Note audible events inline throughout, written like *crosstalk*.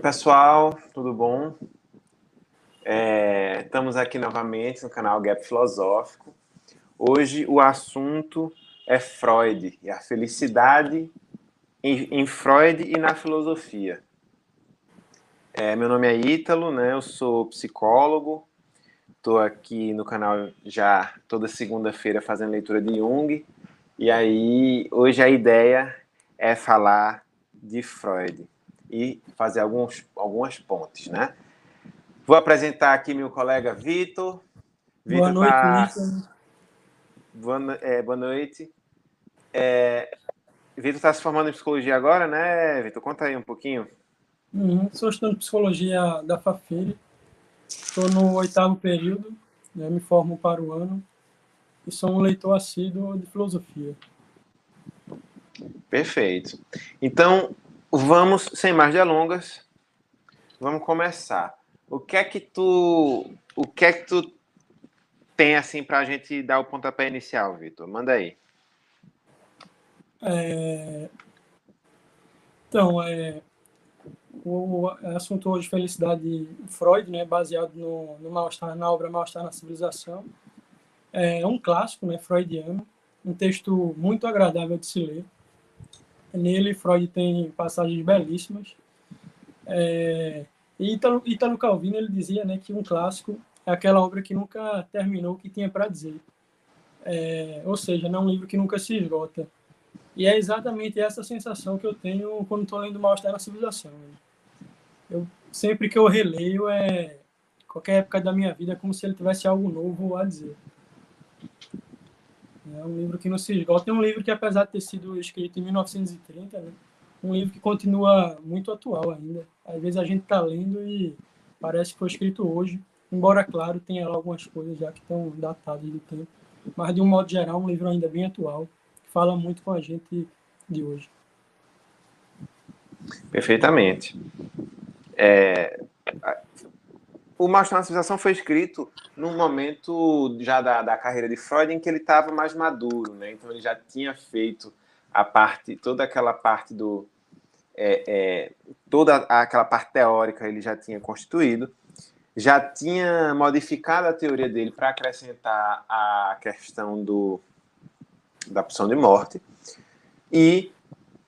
pessoal, tudo bom? É, estamos aqui novamente no canal Gap Filosófico. Hoje o assunto é Freud e a felicidade em, em Freud e na filosofia. É, meu nome é Ítalo, né? Eu sou psicólogo. Estou aqui no canal já toda segunda-feira fazendo leitura de Jung. E aí, hoje a ideia é falar de Freud e fazer alguns, algumas pontes, né? Vou apresentar aqui meu colega Vitor. Boa noite, tá... boa, é, boa noite. É... Vitor está se formando em psicologia agora, né, Vitor? Conta aí um pouquinho. Uhum. Sou estudante de psicologia da Fafiri. Estou no oitavo período, né, me formo para o ano e sou um leitor assíduo de filosofia. Perfeito. Então, vamos, sem mais delongas, vamos começar. O que é que tu, o que é que tu tem assim para a gente dar o pontapé inicial, Vitor? Manda aí. É... Então, é... o assunto hoje felicidade de Freud, né, baseado no, no mal-estar na obra Mal-estar na Civilização, é um clássico, né, freudiano, um texto muito agradável de se ler. Nele, Freud tem passagens belíssimas. É, e Italo, Calvino ele dizia né, que um clássico é aquela obra que nunca terminou o que tinha para dizer. É, ou seja, não é um livro que nunca se esgota. E é exatamente essa sensação que eu tenho quando estou lendo Mal-Estar na Civilização. Eu, sempre que eu releio, é qualquer época da minha vida, é como se ele tivesse algo novo a dizer. É um livro que não se esgota. É um livro que, apesar de ter sido escrito em 1930, né, um livro que continua muito atual ainda. Às vezes a gente está lendo e parece que foi escrito hoje, embora, claro, tenha algumas coisas já que estão datadas do tempo. Mas, de um modo geral, um livro ainda bem atual, que fala muito com a gente de hoje. Perfeitamente. É, o Macho na Civilização foi escrito num momento já da, da carreira de Freud em que ele estava mais maduro, né? Então ele já tinha feito a parte, toda aquela parte do, é, é, toda aquela parte teórica ele já tinha constituído, já tinha modificado a teoria dele para acrescentar a questão do, da opção de morte e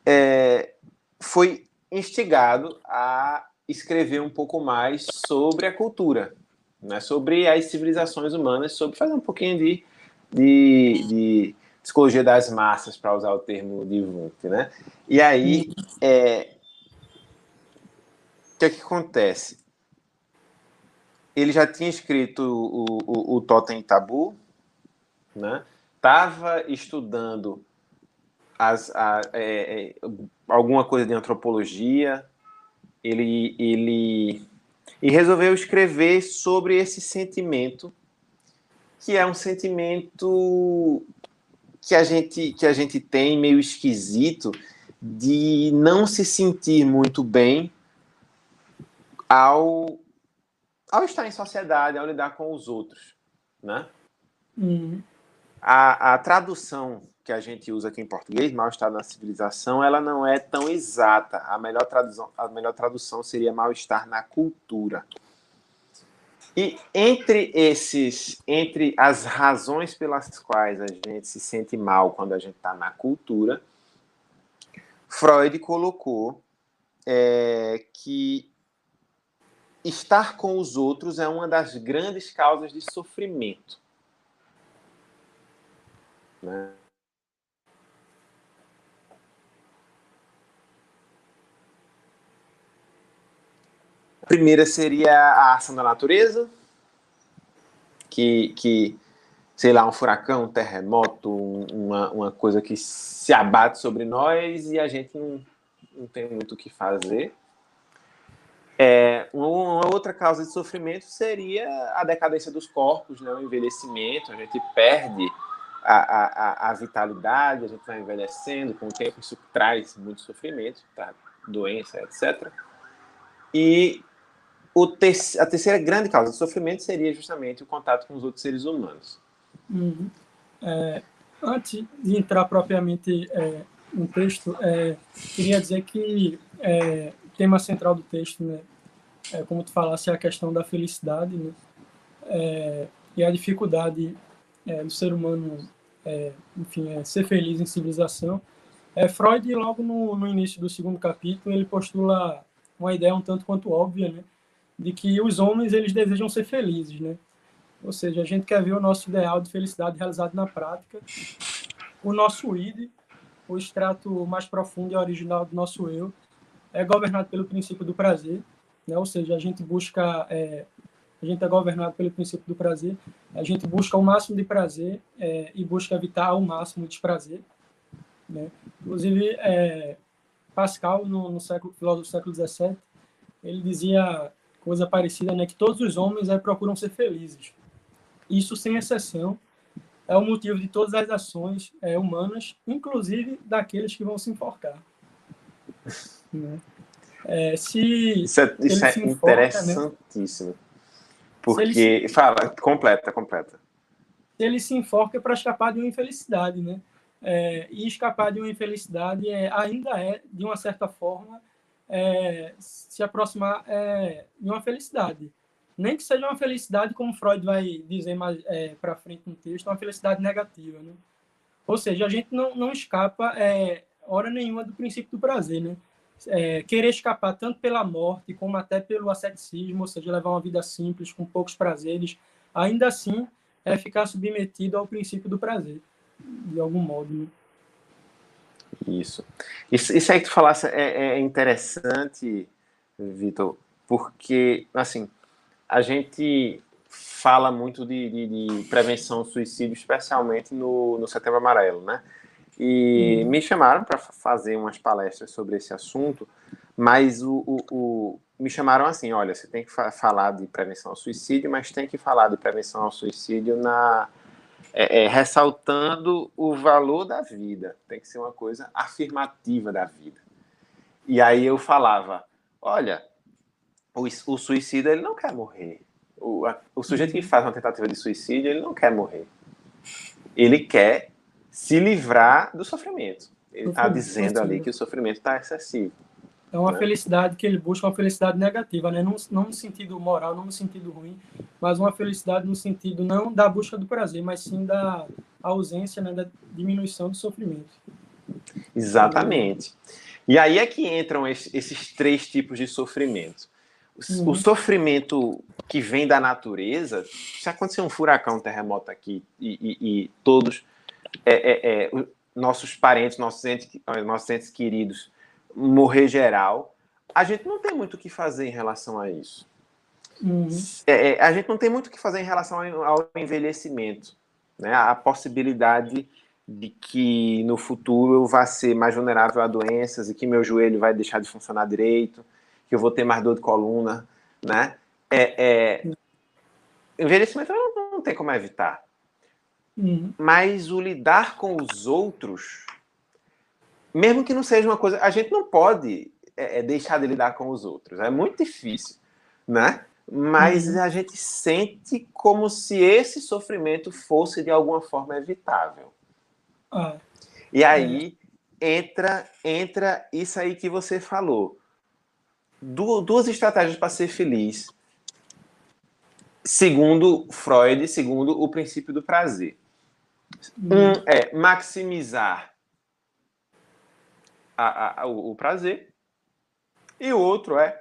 é, foi instigado a escrever um pouco mais sobre a cultura, né, sobre as civilizações humanas, sobre fazer um pouquinho de, de, de psicologia das massas, para usar o termo de Wundt, né? E aí, é, o que é que acontece? Ele já tinha escrito o, o, o Totem Tabu, né? Estava estudando as, a, é, é, alguma coisa de antropologia, ele, ele e resolveu escrever sobre esse sentimento, que é um sentimento que a gente que a gente tem meio esquisito de não se sentir muito bem ao ao estar em sociedade, ao lidar com os outros, né? Uhum. A, a tradução que a gente usa aqui em português, mal-estar na civilização, ela não é tão exata. A melhor tradução, a melhor tradução seria mal-estar na cultura. E entre esses, entre as razões pelas quais a gente se sente mal quando a gente está na cultura, Freud colocou é, que estar com os outros é uma das grandes causas de sofrimento. Né? A primeira seria a ação da natureza, que, que sei lá, um furacão, um terremoto, uma, uma coisa que se abate sobre nós e a gente não, não tem muito o que fazer. É, uma outra causa de sofrimento seria a decadência dos corpos, né, o envelhecimento, a gente perde a, a, a vitalidade, a gente vai envelhecendo com o tempo, isso traz muito sofrimento, tá? doença, etc. E te a terceira grande causa de sofrimento seria justamente o contato com os outros seres humanos. Uhum. É, antes de entrar propriamente é, no texto, é, queria dizer que é, tema central do texto, né, é, como tu falasse, é a questão da felicidade, né, é, e a dificuldade é, do ser humano, enfim, ser feliz em civilização. Freud, logo no, no início do segundo capítulo, ele postula uma ideia um tanto quanto óbvia, né, de que os homens eles desejam ser felizes, né? Ou seja, a gente quer ver o nosso ideal de felicidade realizado na prática, o nosso id, o extrato mais profundo e original do nosso eu, é governado pelo princípio do prazer, né? Ou seja, a gente busca é, a gente é governado pelo princípio do prazer, a gente busca o máximo de prazer é, e busca evitar o máximo de desprazer. Né? Inclusive, é, Pascal, no, no século, filósofo do século XVII, ele dizia coisa parecida, né, que todos os homens é, procuram ser felizes. Isso, sem exceção, é o motivo de todas as ações é, humanas, inclusive daqueles que vão se enforcar. Né? É, se isso é, isso é enforca, né? interessantíssimo. Né? Porque. Se Fala, completa, completa. Se ele se enforca para escapar de uma infelicidade, né? É, e escapar de uma infelicidade é, ainda é, de uma certa forma, é, se aproximar é, de uma felicidade. Nem que seja uma felicidade, como Freud vai dizer mais é, para frente no texto, uma felicidade negativa. Né? Ou seja, a gente não, não escapa é, hora nenhuma do princípio do prazer. Né? É, querer escapar tanto pela morte como até pelo asceticismo, ou seja, levar uma vida simples, com poucos prazeres, ainda assim é ficar submetido ao princípio do prazer, de algum modo. Né? Isso. isso. Isso aí que tu falasse é, é interessante, Vitor, porque, assim, a gente fala muito de, de, de prevenção ao suicídio, especialmente no, no Setembro Amarelo, né? E hum. me chamaram para fazer umas palestras sobre esse assunto, mas o, o, o, me chamaram assim: olha, você tem que fa falar de prevenção ao suicídio, mas tem que falar de prevenção ao suicídio na, é, é, ressaltando o valor da vida. Tem que ser uma coisa afirmativa da vida. E aí eu falava, olha, o, o suicida ele não quer morrer. O, a, o sujeito que uhum. faz uma tentativa de suicídio ele não quer morrer. Ele quer se livrar do sofrimento. Ele está dizendo ali que o sofrimento está excessivo. É uma né? felicidade que ele busca, uma felicidade negativa, né? não, não no sentido moral, não no sentido ruim, mas uma felicidade no sentido não da busca do prazer, mas sim da ausência, né, da diminuição do sofrimento. Exatamente. E aí é que entram esses três tipos de sofrimento. Uhum. O sofrimento que vem da natureza, se acontecer um furacão, um terremoto aqui e, e, e todos é, é, é, nossos parentes, nossos entes, nossos entes queridos morrer geral, a gente não tem muito o que fazer em relação a isso. Uhum. É, é, a gente não tem muito o que fazer em relação ao envelhecimento, né? A possibilidade de que no futuro eu vá ser mais vulnerável a doenças e que meu joelho vai deixar de funcionar direito, que eu vou ter mais dor de coluna, né? É, é... Envelhecimento não, não tem como evitar. Uhum. Mas o lidar com os outros mesmo que não seja uma coisa. A gente não pode é, é, deixar de lidar com os outros. É muito difícil, né? Mas uhum. a gente sente como se esse sofrimento fosse de alguma forma evitável. Ah. E aí entra entra isso aí que você falou. Du duas estratégias para ser feliz. Segundo Freud, segundo o princípio do prazer. Uhum. Um é maximizar a, a, o, prazer, e o outro é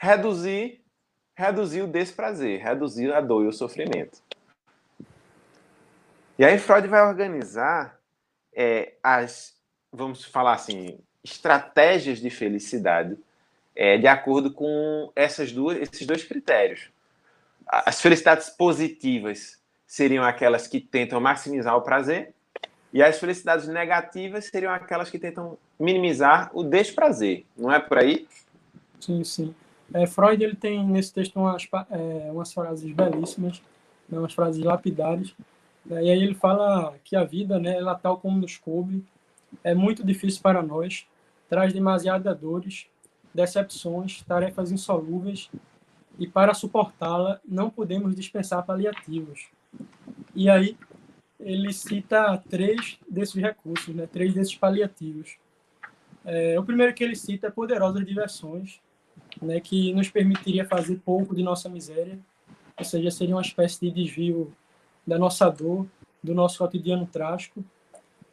reduzir reduzir o desprazer, reduzir a dor e o sofrimento. E aí Freud vai organizar é, as, vamos falar assim, estratégias de felicidade é, de acordo com essas duas, esses dois critérios. As felicidades positivas seriam aquelas que tentam maximizar o prazer e as felicidades negativas seriam aquelas que tentam minimizar o desprazer, não é por aí? Sim, sim. É, Freud ele tem nesse texto umas, é, umas frases belíssimas, né, umas frases lapidares, né, e aí ele fala que a vida, né, ela tal como nos coube, é muito difícil para nós, traz demasiadas dores, decepções, tarefas insolúveis, e para suportá-la não podemos dispensar paliativos. E aí ele cita três desses recursos, né, três desses paliativos. É, o primeiro que ele cita é poderosas diversões, né, que nos permitiria fazer pouco de nossa miséria, ou seja, seria uma espécie de desvio da nossa dor, do nosso cotidiano trágico,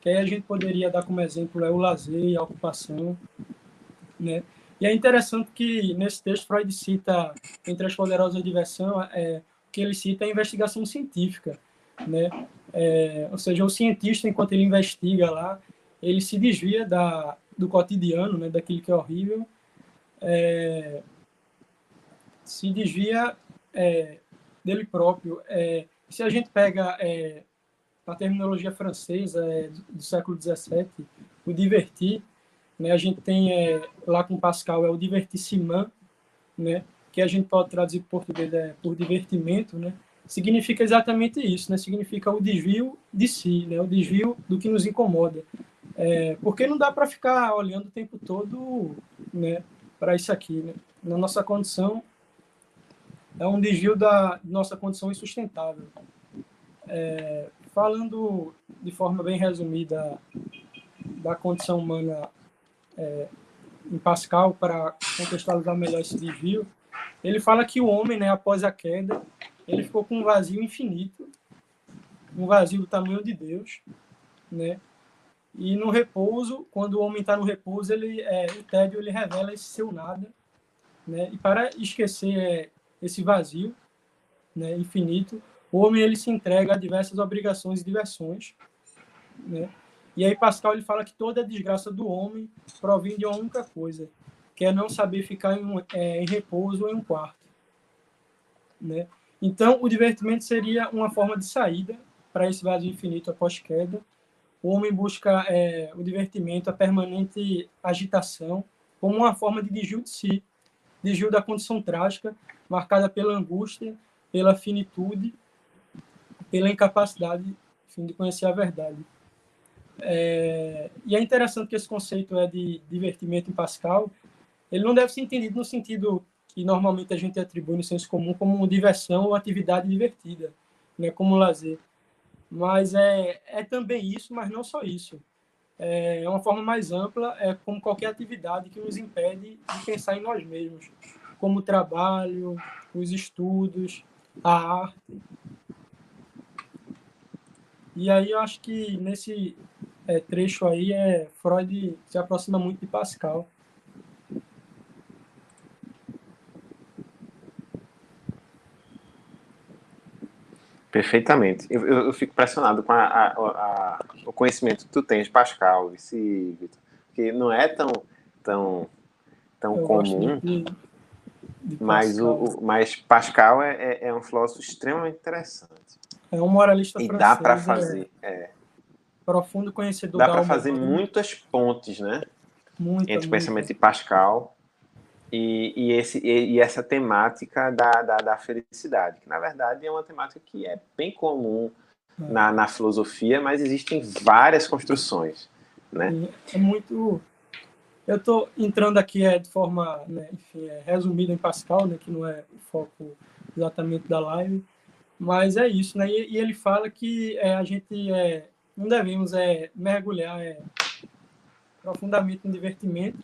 que aí a gente poderia dar como exemplo é o lazer e a ocupação, né? E é interessante que nesse texto Freud cita entre as poderosas diversão, é, que ele cita é a investigação científica, né? É, ou seja, o cientista enquanto ele investiga lá, ele se desvia da do cotidiano, né, daquilo que é horrível, é, se desvia é, dele próprio. É, se a gente pega é, a terminologia francesa é, do século XVII, o divertir, né, a gente tem lá com Pascal é o divertissement, né, que a gente pode traduzir para português por divertimento, né, significa exatamente isso, né, significa o desvio de si, né, o desvio do que nos incomoda. É, porque não dá para ficar olhando o tempo todo né, para isso aqui. Né? Na nossa condição, é um desvio da nossa condição insustentável. É, falando de forma bem resumida da condição humana é, em Pascal, para contextualizar melhor esse desvio, ele fala que o homem, né, após a queda, ele ficou com um vazio infinito, um vazio do tamanho de Deus, né? E no repouso, quando o homem está no repouso, ele, é, o tédio ele revela esse seu nada. Né? E para esquecer é, esse vazio né, infinito, o homem ele se entrega a diversas obrigações e diversões. Né? E aí Pascal ele fala que toda a desgraça do homem provém de uma única coisa, que é não saber ficar em, um, é, em repouso ou em um quarto. Né? Então, o divertimento seria uma forma de saída para esse vazio infinito após queda, o homem busca é, o divertimento, a permanente agitação, como uma forma de desvio de si, desvio da condição trágica, marcada pela angústia, pela finitude, pela incapacidade enfim, de conhecer a verdade. É, e é interessante que esse conceito é de divertimento em Pascal, ele não deve ser entendido no sentido que normalmente a gente atribui no senso comum como diversão ou atividade divertida, né, como lazer. Mas é, é também isso, mas não só isso. É uma forma mais ampla, é como qualquer atividade que nos impede de pensar em nós mesmos, como o trabalho, os estudos, a arte. E aí eu acho que nesse é, trecho aí é Freud se aproxima muito de Pascal. Perfeitamente. Eu, eu, eu, fico impressionado com a, a, a, o conhecimento que tu tens, Pascal, esse Vitor, que não é tão tão tão eu comum. De, de mas o, o, mas Pascal é, é, é, um filósofo extremamente interessante. É um moralista e francês. E dá para fazer. É, é, profundo conhecedor. Dá para fazer muitas pontes, né? Muita, entre o pensamento de Pascal e, e, esse, e, essa temática da, da, da, felicidade, que na verdade é uma temática que é bem comum é. na, na filosofia, mas existem várias construções. Né? É muito. Eu estou entrando aqui é, de forma né, enfim, é, resumida em Pascal, né, que não é o foco exatamente da live, mas é isso. Né? E, e ele fala que é, a gente é, não devemos é, mergulhar é, profundamente no divertimento,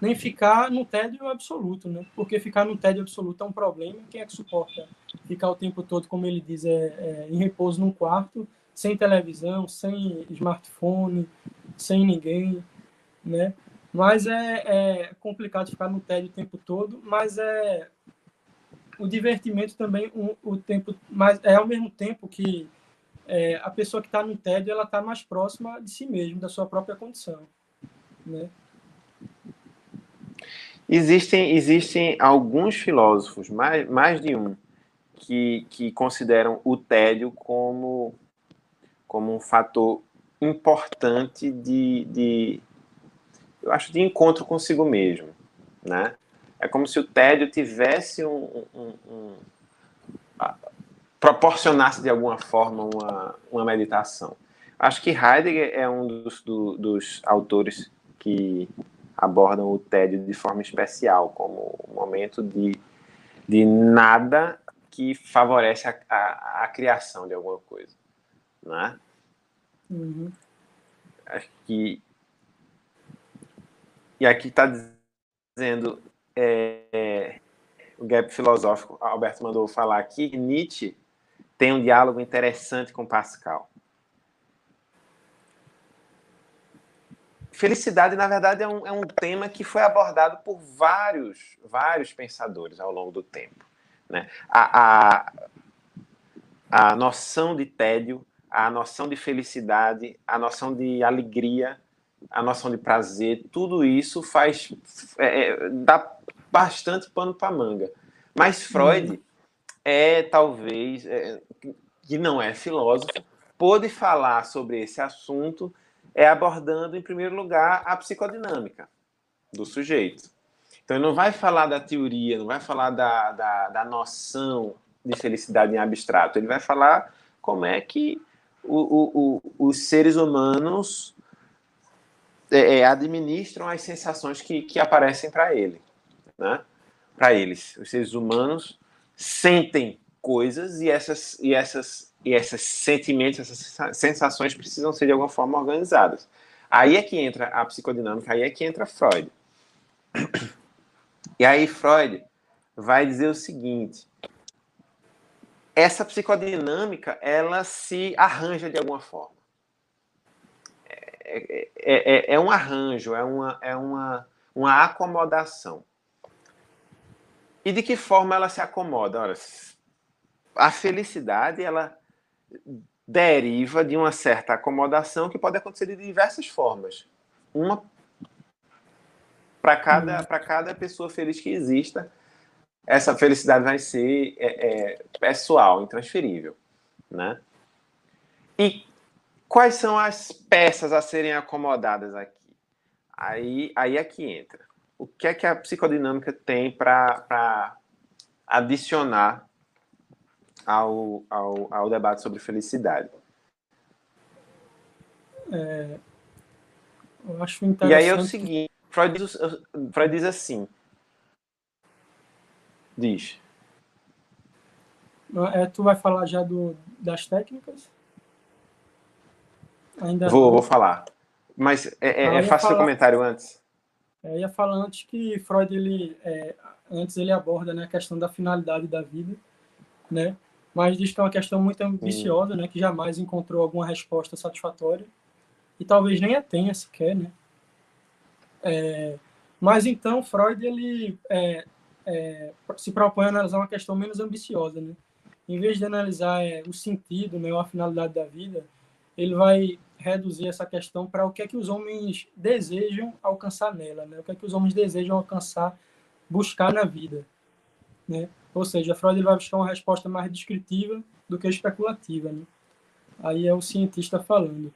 nem ficar no tédio absoluto, né? Porque ficar no tédio absoluto é um problema. Quem é que suporta ficar o tempo todo, como ele diz, é, é, em repouso num quarto, sem televisão, sem smartphone, sem ninguém, né? Mas é, é complicado ficar no tédio o tempo todo, mas é o divertimento também o, o tempo, mas é ao mesmo tempo que é, a pessoa que está no tédio ela está mais próxima de si mesmo, da sua própria condição, né? Existem, existem alguns filósofos, mais, mais de um, que, que consideram o tédio como, como um fator importante de, de, eu acho, de encontro consigo mesmo, né? É como se o tédio tivesse um, um, um proporcionasse de alguma forma uma, uma meditação. Acho que Heidegger é um dos, do, dos autores que abordam o tédio de forma especial, como um momento de, de nada que favorece a, a, a criação de alguma coisa. Né? Uhum. Acho que E aqui está dizendo é, é, o gap filosófico. Alberto mandou falar aqui. Nietzsche tem um diálogo interessante com Pascal. Felicidade, na verdade, é um, é um tema que foi abordado por vários, vários pensadores ao longo do tempo. Né? A, a, a noção de tédio, a noção de felicidade, a noção de alegria, a noção de prazer, tudo isso faz é, é dá bastante pano para manga. Mas Freud hum. é talvez é, que não é filósofo, pôde falar sobre esse assunto é abordando, em primeiro lugar, a psicodinâmica do sujeito. Então, ele não vai falar da teoria, não vai falar da, da, da noção de felicidade em abstrato, ele vai falar como é que o, o, o, os seres humanos é, é administram as sensações que, que aparecem para ele, né? Para eles, os seres humanos sentem coisas e essas e essas e esses sentimentos, essas sensações precisam ser de alguma forma organizadas. Aí é que entra a psicodinâmica, aí é que entra Freud. E aí Freud vai dizer o seguinte: essa psicodinâmica ela se arranja de alguma forma. É, é, é, é um arranjo, é uma, é uma, uma acomodação. E de que forma ela se acomoda? Olha, a felicidade ela deriva de uma certa acomodação que pode acontecer de diversas formas. Uma para cada, para cada pessoa feliz que exista, essa felicidade vai ser é, é, pessoal, intransferível. Né? E quais são as peças a serem acomodadas aqui? Aí, aí é que entra. O que é que a psicodinâmica tem para adicionar ao, ao, ao debate sobre felicidade. É, eu acho interessante. E aí é o seguinte, Freud diz, Freud diz assim, diz. É, tu vai falar já do, das técnicas? Ainda vou, vou falar. Mas é, é, é fácil o comentário antes. Eu ia falar antes que Freud, ele, é, antes ele aborda né, a questão da finalidade da vida, né? Mas diz que é uma questão muito ambiciosa, né, que jamais encontrou alguma resposta satisfatória e talvez nem a tenha sequer, né? É, mas então Freud ele é, é, se propõe a analisar uma questão menos ambiciosa, né? Em vez de analisar é, o sentido, né, ou a finalidade da vida, ele vai reduzir essa questão para o que é que os homens desejam alcançar nela, né? O que é que os homens desejam alcançar, buscar na vida, né? Ou seja, Freud vai buscar uma resposta mais descritiva do que especulativa, né? Aí é o cientista falando.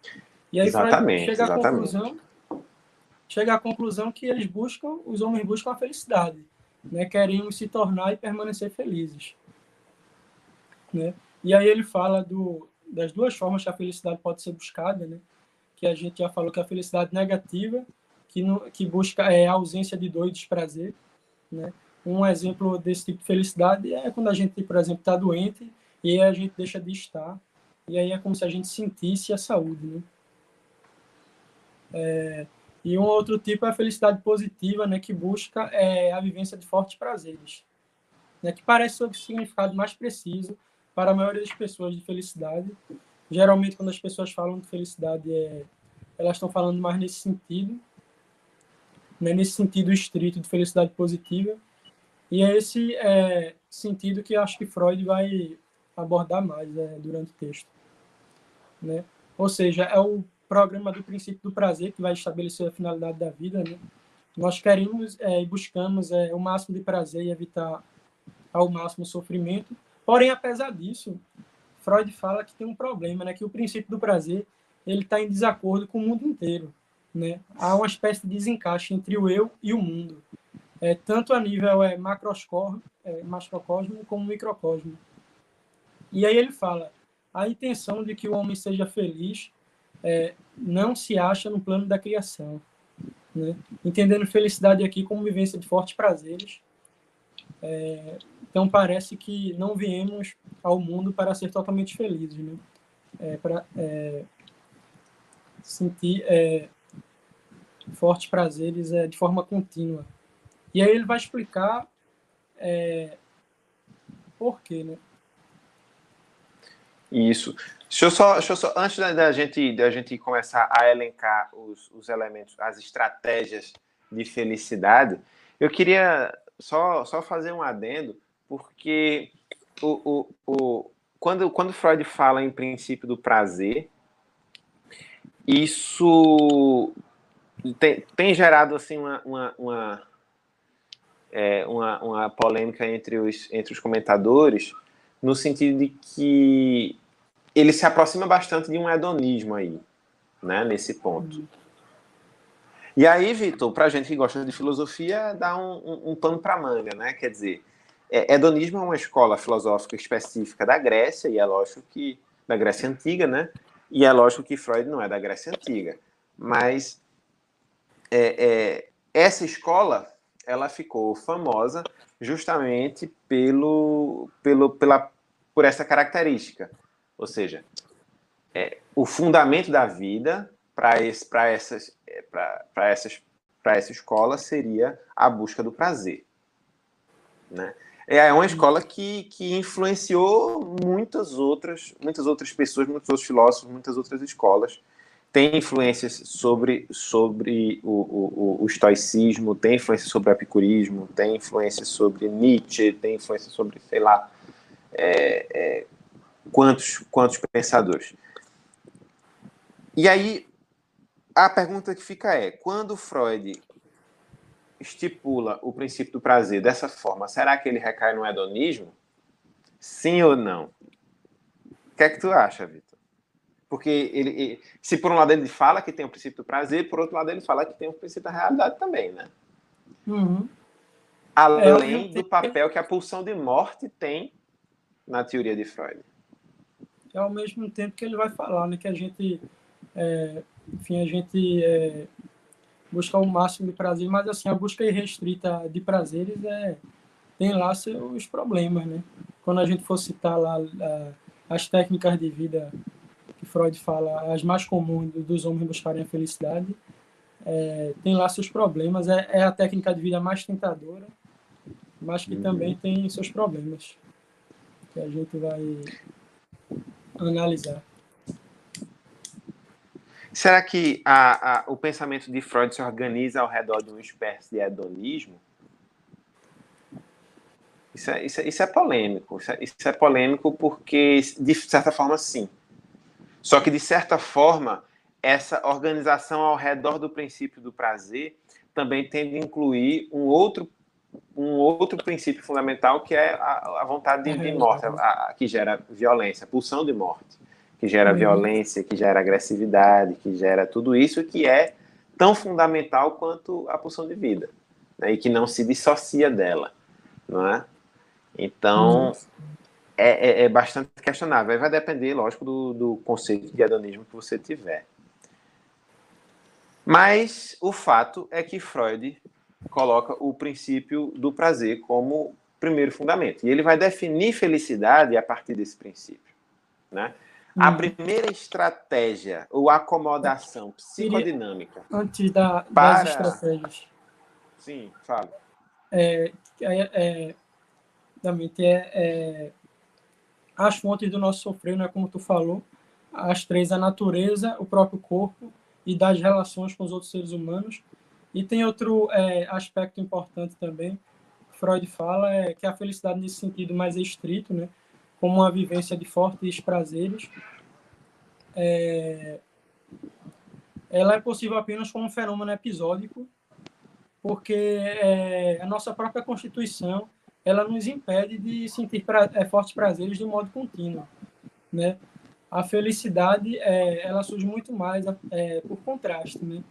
E aí exatamente, Freud chega exatamente. à conclusão, chega à conclusão que eles buscam, os homens buscam a felicidade, né? Queremos se tornar e permanecer felizes, né? E aí ele fala do, das duas formas que a felicidade pode ser buscada, né? Que a gente já falou que a felicidade negativa, que, no, que busca é a ausência de dor e desprazer, né? Um exemplo desse tipo de felicidade é quando a gente, por exemplo, está doente e a gente deixa de estar, e aí é como se a gente sentisse a saúde, né? É, e um outro tipo é a felicidade positiva, né, que busca é, a vivência de fortes prazeres, né, que parece ser o significado mais preciso para a maioria das pessoas de felicidade. Geralmente, quando as pessoas falam de felicidade, é, elas estão falando mais nesse sentido, né, nesse sentido estrito de felicidade positiva, e é esse é, sentido que acho que Freud vai abordar mais é, durante o texto. Né? Ou seja, é o programa do princípio do prazer que vai estabelecer a finalidade da vida. Né? Nós queremos é, e buscamos é, o máximo de prazer e evitar ao máximo sofrimento. Porém, apesar disso, Freud fala que tem um problema, né? que o princípio do prazer ele está em desacordo com o mundo inteiro. Né? Há uma espécie de desencaixe entre o eu e o mundo é, tanto a nível é, é, macrocosmo como microcosmo. E aí ele fala, a intenção de que o homem seja feliz é, não se acha no plano da criação. Né? Entendendo felicidade aqui como vivência de fortes prazeres. É, então parece que não viemos ao mundo para ser totalmente felizes, né? É, para é, sentir, é, fortes prazeres é, de forma contínua. E aí ele vai explicar é, por quê, né? Isso. Deixa eu só, deixa eu só antes da, da, gente, da gente começar a elencar os, os elementos, as estratégias de felicidade, eu queria só, só fazer um adendo, porque o, o, o, quando, quando Freud fala em princípio do prazer, isso tem, tem gerado assim uma, uma, uma, é, uma, uma polêmica entre os, entre os comentadores, no sentido de que ele se aproxima bastante de um hedonismo aí, né, nesse ponto. E aí, Vitor, para gente que gosta de filosofia, dá um, um, um pano para manga, né? Quer dizer, é, hedonismo é uma escola filosófica específica da Grécia, e é lógico que. da Grécia Antiga, né? E é lógico que Freud não é da Grécia Antiga. Mas é, é, essa escola ela ficou famosa justamente pelo, pelo, pela, por essa característica. Ou seja, é, o fundamento da vida para essas, é, essas, essa escola seria a busca do prazer. Né? É uma escola que, que influenciou muitas outras, muitas outras pessoas, muitos outros filósofos, muitas outras escolas. Tem influências sobre, sobre o, o, o estoicismo, tem influência sobre o epicurismo, tem influência sobre Nietzsche, tem influência sobre, sei lá, é, é, quantos, quantos pensadores. E aí, a pergunta que fica é: quando Freud estipula o princípio do prazer dessa forma, será que ele recai no hedonismo? Sim ou não? O que é que tu acha, Vitor? Porque ele, se por um lado ele fala que tem o princípio do prazer, por outro lado ele fala que tem o princípio da realidade também, né? Uhum. Além é, do papel que a pulsão de morte tem na teoria de Freud. É ao mesmo tempo que ele vai falar, né, que a gente, é, enfim, a gente é, buscar o máximo de prazer, mas assim, a busca irrestrita de prazeres é, tem lá seus problemas, né? Quando a gente for citar lá as técnicas de vida Freud fala, as mais comuns dos homens buscarem a felicidade, é, tem lá seus problemas. É, é, a técnica de vida mais tentadora, mas que uhum. também tem seus problemas, que a gente vai analisar. Será que a, a, o pensamento de Freud se organiza ao redor de uma espécie de hedonismo? Isso é, isso é, isso é polêmico. Isso é, isso é polêmico porque, de certa forma, sim. Só que, de certa forma, essa organização ao redor do princípio do prazer também tende a incluir um outro, um outro princípio fundamental que é a, a vontade de, de morte, a, a, que gera violência, a pulsão de morte que gera uhum. violência, que gera agressividade, que gera tudo isso que é tão fundamental quanto a pulsão de vida, né? e que não se dissocia dela, não é? Então, uhum. É, é, é, bastante questionável. Vai depender, lógico, do, do conceito de hedonismo que você tiver. Mas o fato é que Freud coloca o princípio do prazer como primeiro fundamento. E ele vai definir felicidade a partir desse princípio. Né? A hum. primeira estratégia ou acomodação psicodinâmica. Antes da, para... das estratégias. Sim, fala. É, é, é, é, é, as fontes do nosso sofrer, né, como tu falou, as três, a natureza, o próprio corpo e das relações com os outros seres humanos. E tem outro é, aspecto importante também, Freud fala, é que a felicidade nesse sentido mais estrito, né, como uma vivência de fortes prazeres, é, ela é possível apenas como um fenômeno episódico, porque é, a nossa própria constituição ela nos impede de sentir pra, é, fortes prazeres de modo contínuo, né? A felicidade é, ela surge muito mais é, por contraste, né?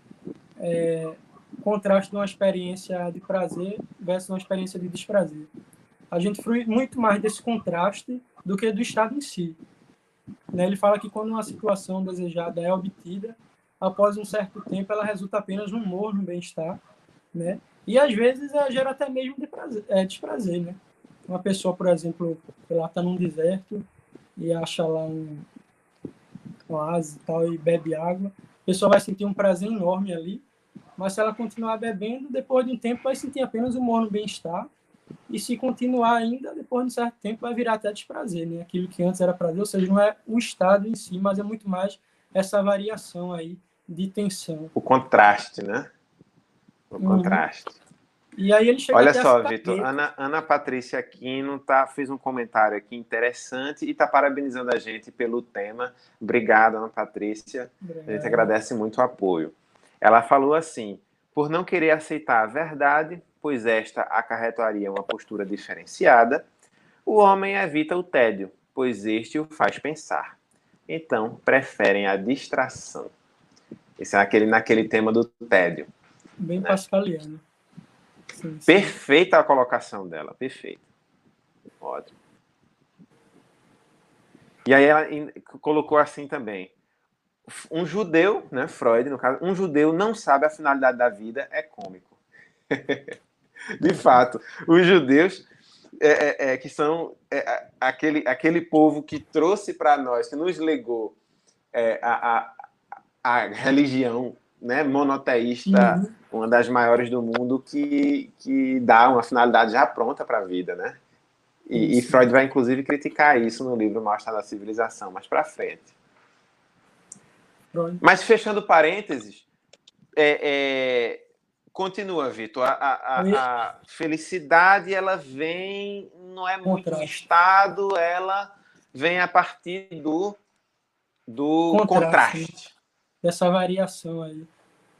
É, contraste de uma experiência de prazer versus uma experiência de desprazer. A gente frui muito mais desse contraste do que do Estado em si. Né? Ele fala que quando uma situação desejada é obtida, após um certo tempo ela resulta apenas no humor, no bem-estar, né? E às vezes ela gera até mesmo de prazer, é, desprazer, né? Uma pessoa, por exemplo, ela está num deserto e acha lá um, um oásis e tal e bebe água, a pessoa vai sentir um prazer enorme ali, mas se ela continuar bebendo, depois de um tempo vai sentir apenas um morno bem-estar, e se continuar ainda, depois de um certo tempo vai virar até desprazer, né? Aquilo que antes era prazer, ou seja, não é o estado em si, mas é muito mais essa variação aí de tensão. O contraste, né? O uhum. contraste. E aí ele chega Olha só, Vitor, Ana, Ana Patrícia Aquino tá, fez um comentário aqui interessante e está parabenizando a gente pelo tema. Obrigado, Ana Patrícia. Obrigado. A gente agradece muito o apoio. Ela falou assim: por não querer aceitar a verdade, pois esta acarretaria uma postura diferenciada, o homem evita o tédio, pois este o faz pensar. Então, preferem a distração. Esse é naquele, naquele tema do tédio. Bem né? pascaliano. Sim, sim. Perfeita a colocação dela, perfeita. Ótimo. E aí ela colocou assim também. Um judeu, né, Freud, no caso, um judeu não sabe a finalidade da vida, é cômico. *laughs* De fato, os judeus, é, é, é que são é, aquele, aquele povo que trouxe para nós, que nos legou é, a, a, a religião né, monoteísta, uhum. uma das maiores do mundo, que, que dá uma finalidade já pronta para a vida, né? E, e, Freud vai, inclusive, criticar isso no livro Mostra da Civilização, mais para frente. Freud. Mas, fechando parênteses, é, é, continua, Vitor. A, a, a, felicidade, ela vem, não é muito Contraste. estado, ela vem a partir do, do contraste. contraste. Dessa variação aí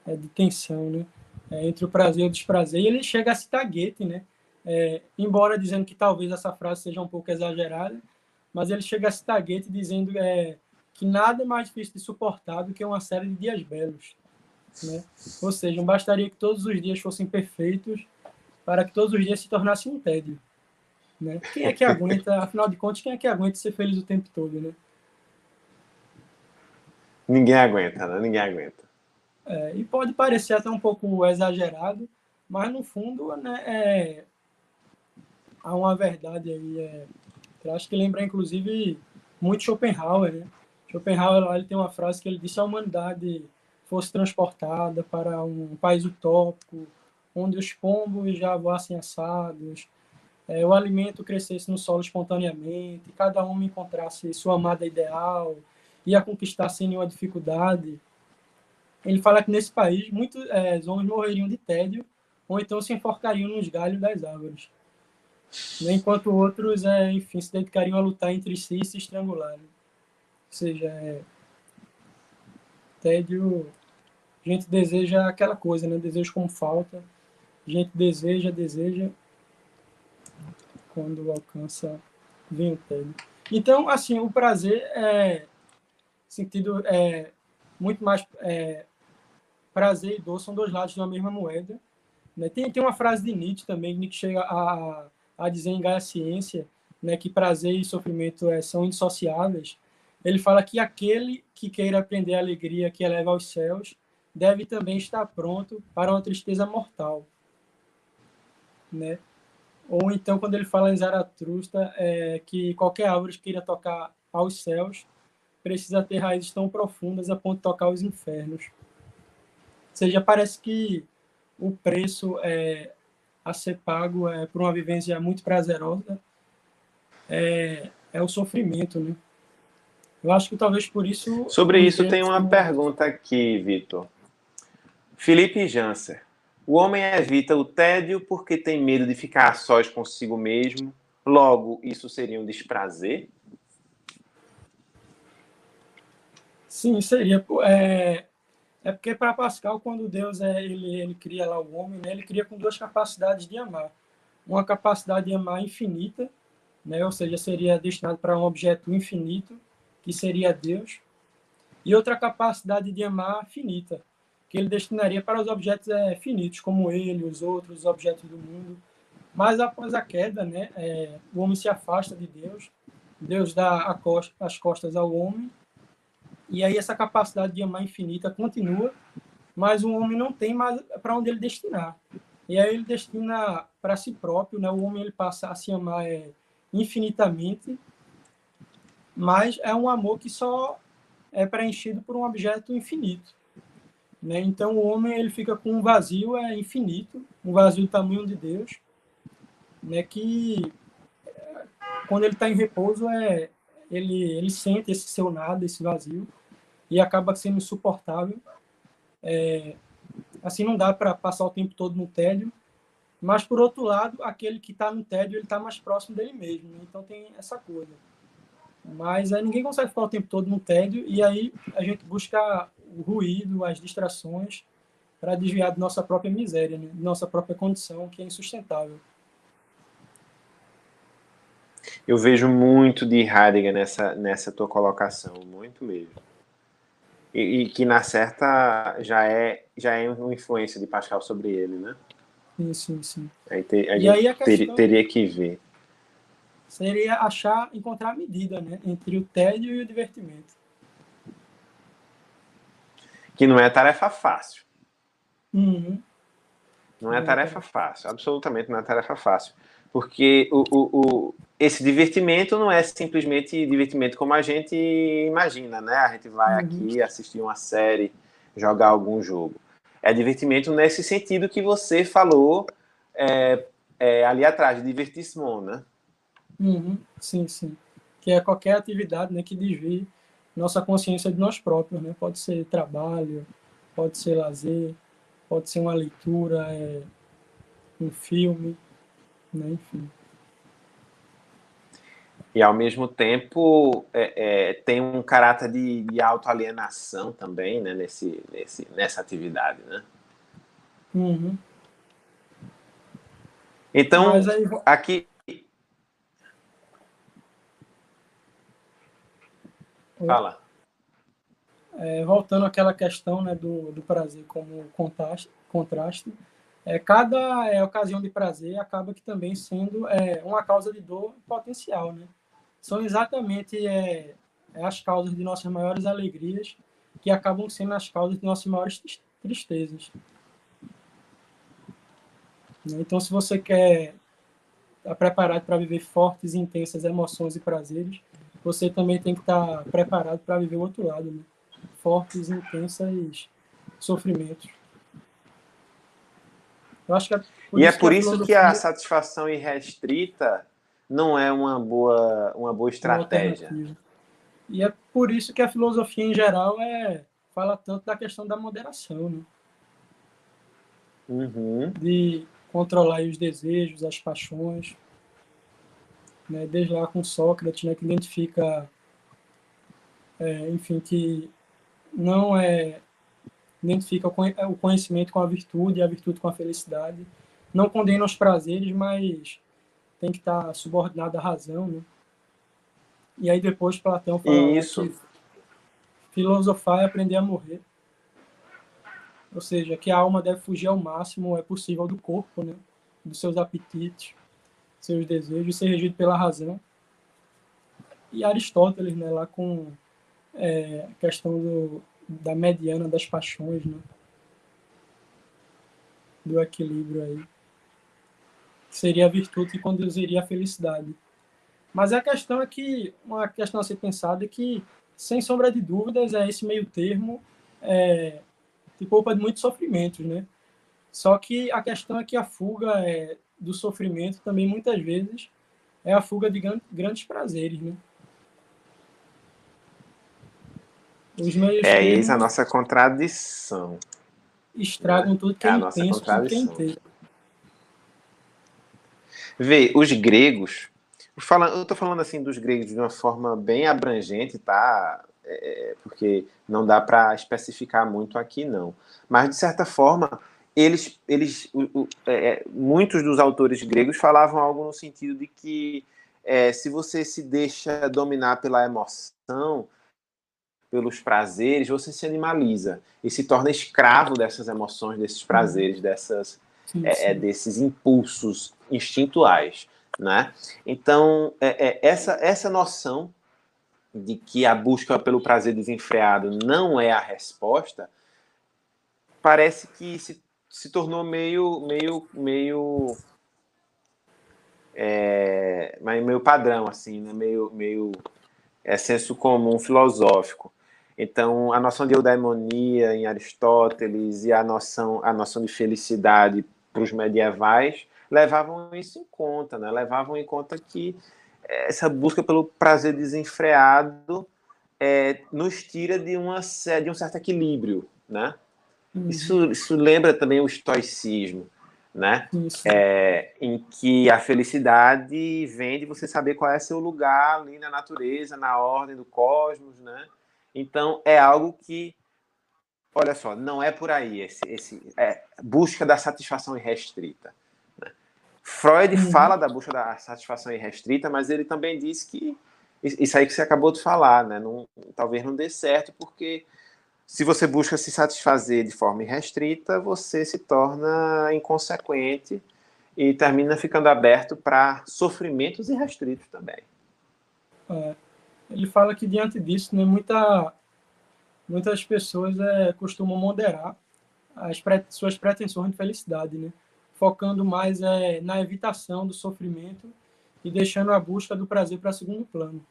é, de tensão, né? É, entre o prazer e o desprazer. E ele chega a citar Goethe, né? É, embora dizendo que talvez essa frase seja um pouco exagerada, mas ele chega a citar Goethe dizendo é, que nada é mais difícil de suportar do que uma série de dias belos. Né? Ou seja, não bastaria que todos os dias fossem perfeitos para que todos os dias se tornassem um tédio. Né? Quem é que aguenta, *laughs* afinal de contas, quem é que aguenta ser feliz o tempo todo? Né? Ninguém aguenta, né? Ninguém aguenta. É, e pode parecer até um pouco exagerado, mas no fundo né, é, há uma verdade aí. É, acho que lembra inclusive muito Schopenhauer. Né? Schopenhauer ele tem uma frase que ele disse: a humanidade fosse transportada para um país utópico, onde os pombos já voassem assados, é, o alimento crescesse no solo espontaneamente, cada homem encontrasse sua amada ideal, ia conquistar sem nenhuma dificuldade ele fala que nesse país muitos é, homens morreriam de tédio ou então se enforcariam nos galhos das árvores. Enquanto outros, é, enfim, se dedicariam a lutar entre si e se estrangularem. Ou seja, é, tédio, a gente deseja aquela coisa, né? Desejo como falta. A gente deseja, deseja, quando alcança, vem o tédio. Então, assim, o prazer é sentido é muito mais é, prazer e dor são dois lados de uma mesma moeda. Né? Tem, tem uma frase de Nietzsche também, Nietzsche chega a, a dizer em Gaia Ciência né, que prazer e sofrimento é, são indissociáveis. Ele fala que aquele que queira aprender a alegria que eleva aos céus deve também estar pronto para uma tristeza mortal. Né? Ou então, quando ele fala em Zaratustra, é, que qualquer árvore que queira tocar aos céus precisa ter raízes tão profundas a ponto de tocar os infernos seja, parece que o preço é, a ser pago é, por uma vivência muito prazerosa é, é o sofrimento, né? Eu acho que talvez por isso. Sobre isso, tem uma pergunta aqui, Vitor. Felipe Janser. O homem evita o tédio porque tem medo de ficar a sós consigo mesmo. Logo, isso seria um desprazer? Sim, seria. É, é porque para Pascal, quando Deus é, ele, ele cria lá o homem, né, ele cria com duas capacidades de amar. Uma capacidade de amar infinita, né, ou seja, seria destinado para um objeto infinito, que seria Deus, e outra capacidade de amar finita, que ele destinaria para os objetos é, finitos, como ele, os outros objetos do mundo. Mas após a queda, né, é, o homem se afasta de Deus, Deus dá costa, as costas ao homem e aí essa capacidade de amar infinita continua, mas o homem não tem mais para onde ele destinar. E aí ele destina para si próprio, né? O homem ele passa a se amar é, infinitamente, mas é um amor que só é preenchido por um objeto infinito. Né? Então o homem ele fica com um vazio é infinito, um vazio do tamanho de Deus, né? que quando ele está em repouso é ele ele sente esse seu nada, esse vazio e acaba sendo insuportável. É, assim não dá para passar o tempo todo no tédio, mas por outro lado aquele que está no tédio ele está mais próximo dele mesmo, né? então tem essa coisa. Mas aí ninguém consegue ficar o tempo todo no tédio e aí a gente busca o ruído, as distrações para desviar de nossa própria miséria, né? nossa própria condição que é insustentável. Eu vejo muito de Heidegger nessa, nessa tua colocação, muito mesmo. E, e, que na certa já é já é uma influência de Pascal sobre ele, né? Sim, sim, sim. Aí te, a e aí a ter, teria que ver seria achar, encontrar a medida né, entre o tédio e o divertimento. Que não é tarefa fácil. Uhum. Não é tarefa fácil, absolutamente não é tarefa fácil. Porque o, o, o, esse divertimento não é simplesmente divertimento como a gente imagina, né? A gente vai uhum. aqui assistir uma série, jogar algum jogo. É divertimento nesse sentido que você falou é, é, ali atrás, de divertissement, né? Uhum, sim, sim. Que é qualquer atividade né, que desvie nossa consciência de nós próprios. Né? Pode ser trabalho, pode ser lazer, pode ser uma leitura, é, um filme, né? enfim. E ao mesmo tempo é, é, tem um caráter de, de autoalienação também né, nesse, nesse, nessa atividade. Né? Uhum. Então, aí... aqui, Fala. É, voltando àquela questão né, do, do prazer como contraste, contraste é, cada é, ocasião de prazer acaba que também sendo é, uma causa de dor potencial. Né? São exatamente é, é as causas de nossas maiores alegrias que acabam sendo as causas de nossas maiores tristezas. Então, se você quer estar tá preparado para viver fortes e intensas emoções e prazeres, você também tem que estar preparado para viver o outro lado, né? Fortes, intensas sofrimentos. Eu acho que é e é por isso filosofia... que a satisfação irrestrita não é uma boa, uma boa estratégia. E é por isso que a filosofia em geral é fala tanto da questão da moderação, né? Uhum. De controlar os desejos, as paixões, né, desde lá com Sócrates, né, que identifica, é, enfim, que não é identifica o conhecimento com a virtude e a virtude com a felicidade, não condena os prazeres, mas tem que estar subordinado à razão, né? E aí depois Platão fala Isso. que filosofar é aprender a morrer. Ou seja, que a alma deve fugir ao máximo é possível do corpo, né? Dos seus apetites seus desejos, ser regido pela razão. E Aristóteles, né, lá com é, a questão do, da mediana das paixões, né? do equilíbrio aí. Seria a virtude que conduziria à felicidade. Mas a questão é que, uma questão a ser pensada é que, sem sombra de dúvidas, é esse meio termo é, te poupa de muitos sofrimentos, né? Só que a questão é que a fuga é, do sofrimento também muitas vezes é a fuga de grandes prazeres, né? Os meios é isso a nossa contradição. Estragam tudo que é, é tudo que é inteiro. Vê, os gregos, eu estou falando assim dos gregos de uma forma bem abrangente, tá? É, porque não dá para especificar muito aqui, não. Mas, de certa forma, eles, eles o, o, é, é, muitos dos autores gregos falavam algo no sentido de que é, se você se deixa dominar pela emoção, pelos prazeres, você se animaliza e se torna escravo dessas emoções, desses prazeres, dessas, sim, é, é, sim. desses impulsos instintuais, né? Então, é, essa, essa noção de que a busca pelo prazer desenfreado não é a resposta, parece que se se tornou meio, meio, meio, é, meio padrão, assim, né? meio, meio é, senso comum filosófico. Então, a noção de eudaimonia em Aristóteles e a noção, a noção de felicidade para os medievais levavam isso em conta, né? levavam em conta que essa busca pelo prazer desenfreado é, nos tira de, uma, de um certo equilíbrio, né? Uhum. Isso, isso lembra também o estoicismo, né? É, em que a felicidade vem de você saber qual é seu lugar ali na natureza, na ordem do cosmos, né? Então é algo que, olha só, não é por aí esse, esse é, busca da satisfação irrestrita. Freud uhum. fala da busca da satisfação irrestrita, mas ele também diz que isso aí que você acabou de falar, né? Não, talvez não dê certo porque se você busca se satisfazer de forma irrestrita, você se torna inconsequente e termina ficando aberto para sofrimentos irrestritos também. É, ele fala que diante disso, né, muita, muitas pessoas é, costumam moderar as pre, suas pretensões de felicidade, né, focando mais é, na evitação do sofrimento e deixando a busca do prazer para segundo plano.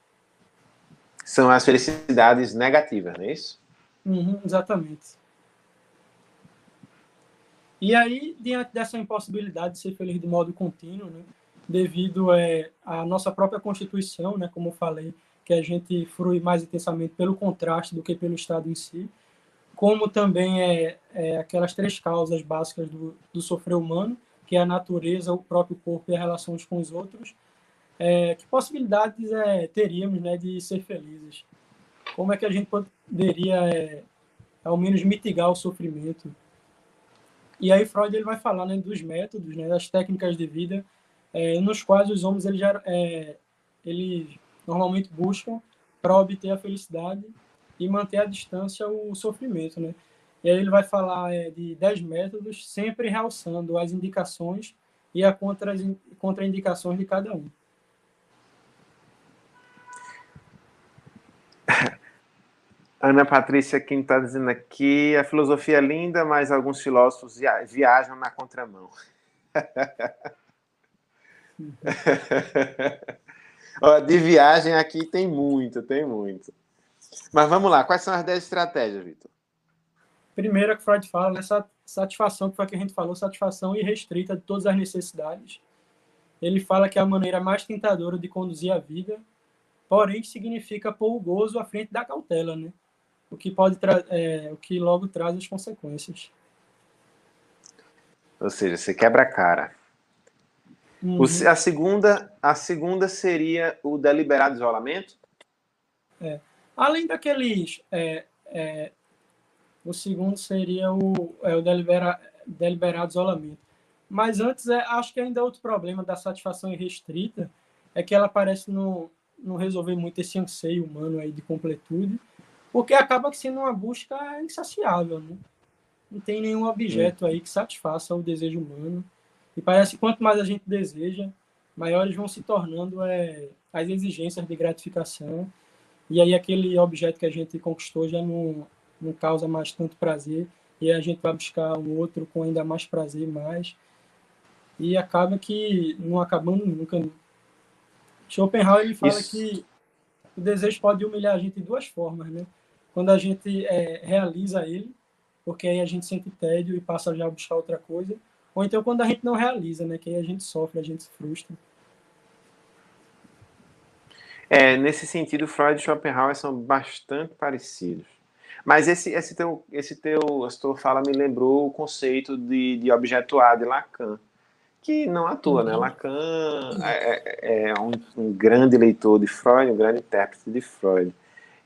São as felicidades negativas, não é isso? Uhum, exatamente. E aí, diante dessa impossibilidade de ser feliz de modo contínuo, né, devido é, à nossa própria constituição, né, como eu falei, que a gente frui mais intensamente pelo contraste do que pelo estado em si, como também é, é aquelas três causas básicas do, do sofrer humano, que é a natureza, o próprio corpo e as relações com os outros, é, que possibilidades é, teríamos né, de ser felizes? como é que a gente poderia, é, ao menos, mitigar o sofrimento. E aí Freud ele vai falar né, dos métodos, né, das técnicas de vida, é, nos quais os homens eles, é, eles normalmente buscam para obter a felicidade e manter à distância o sofrimento. Né? E aí ele vai falar é, de dez métodos, sempre realçando as indicações e as contraindicações de cada um. *laughs* Ana Patrícia quem está dizendo aqui, a filosofia é linda, mas alguns filósofos viajam na contramão. *laughs* De viagem aqui tem muito, tem muito. Mas vamos lá, quais são as 10 estratégias, Vitor? Primeiro que Freud fala, essa satisfação, que foi que a gente falou, satisfação irrestrita de todas as necessidades. Ele fala que é a maneira mais tentadora de conduzir a vida, porém significa pôr o gozo à frente da cautela, né? o que pode é, o que logo traz as consequências. Ou seja, você quebra a cara. Uhum. O, a segunda, a segunda seria o deliberado isolamento. É. Além daqueles, é, é, o segundo seria o, é, o delibera, deliberado isolamento. Mas antes, é, acho que ainda é outro problema da satisfação irrestrita é que ela parece não, não resolver muito esse anseio humano aí de completude porque acaba sendo uma busca insaciável, né? Não tem nenhum objeto aí que satisfaça o desejo humano. E parece que quanto mais a gente deseja, maiores vão se tornando é, as exigências de gratificação. E aí aquele objeto que a gente conquistou já não, não causa mais tanto prazer. E a gente vai buscar um outro com ainda mais prazer mais. E acaba que não acabando nunca. Schopenhauer ele fala Isso. que o desejo pode humilhar a gente de duas formas, né? quando a gente é, realiza ele, porque aí a gente sente tédio e passa já a buscar outra coisa, ou então quando a gente não realiza, né, que aí a gente sofre, a gente se frustra. É, nesse sentido, Freud e Schopenhauer são bastante parecidos. Mas esse, esse teu, esse teu, essa tua fala me lembrou o conceito de, de objeto A de Lacan, que não atua, né? uhum. Lacan é, é, é um, um, grande leitor de Freud, um grande intérprete de Freud.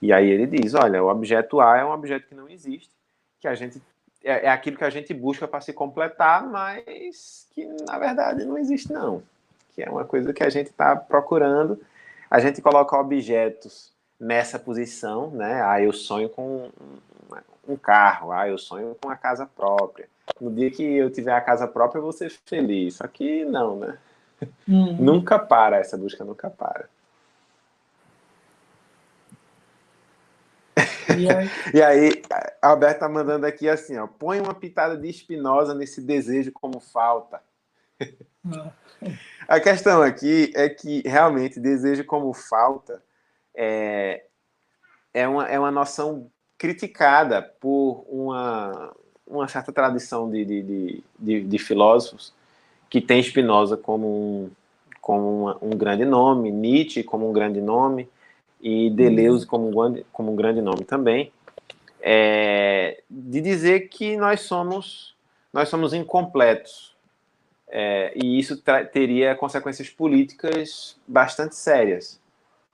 E aí ele diz: olha, o objeto A é um objeto que não existe, que a gente é, é aquilo que a gente busca para se completar, mas que na verdade não existe não, que é uma coisa que a gente está procurando. A gente coloca objetos nessa posição, né? Ah, eu sonho com um carro, ah, eu sonho com a casa própria. No dia que eu tiver a casa própria, eu vou ser feliz. Só que não, né? Uhum. *laughs* nunca para, essa busca nunca para. E aí, *laughs* e aí a Alberto tá mandando aqui assim, ó, põe uma pitada de espinosa nesse desejo como falta. A questão aqui é que realmente desejo como falta é, é, uma, é uma noção criticada por uma, uma certa tradição de, de, de, de filósofos que tem Spinoza como um, como uma, um grande nome, Nietzsche como um grande nome e Deleuze como um, como um grande nome também, é, de dizer que nós somos nós somos incompletos é, e isso teria consequências políticas bastante sérias,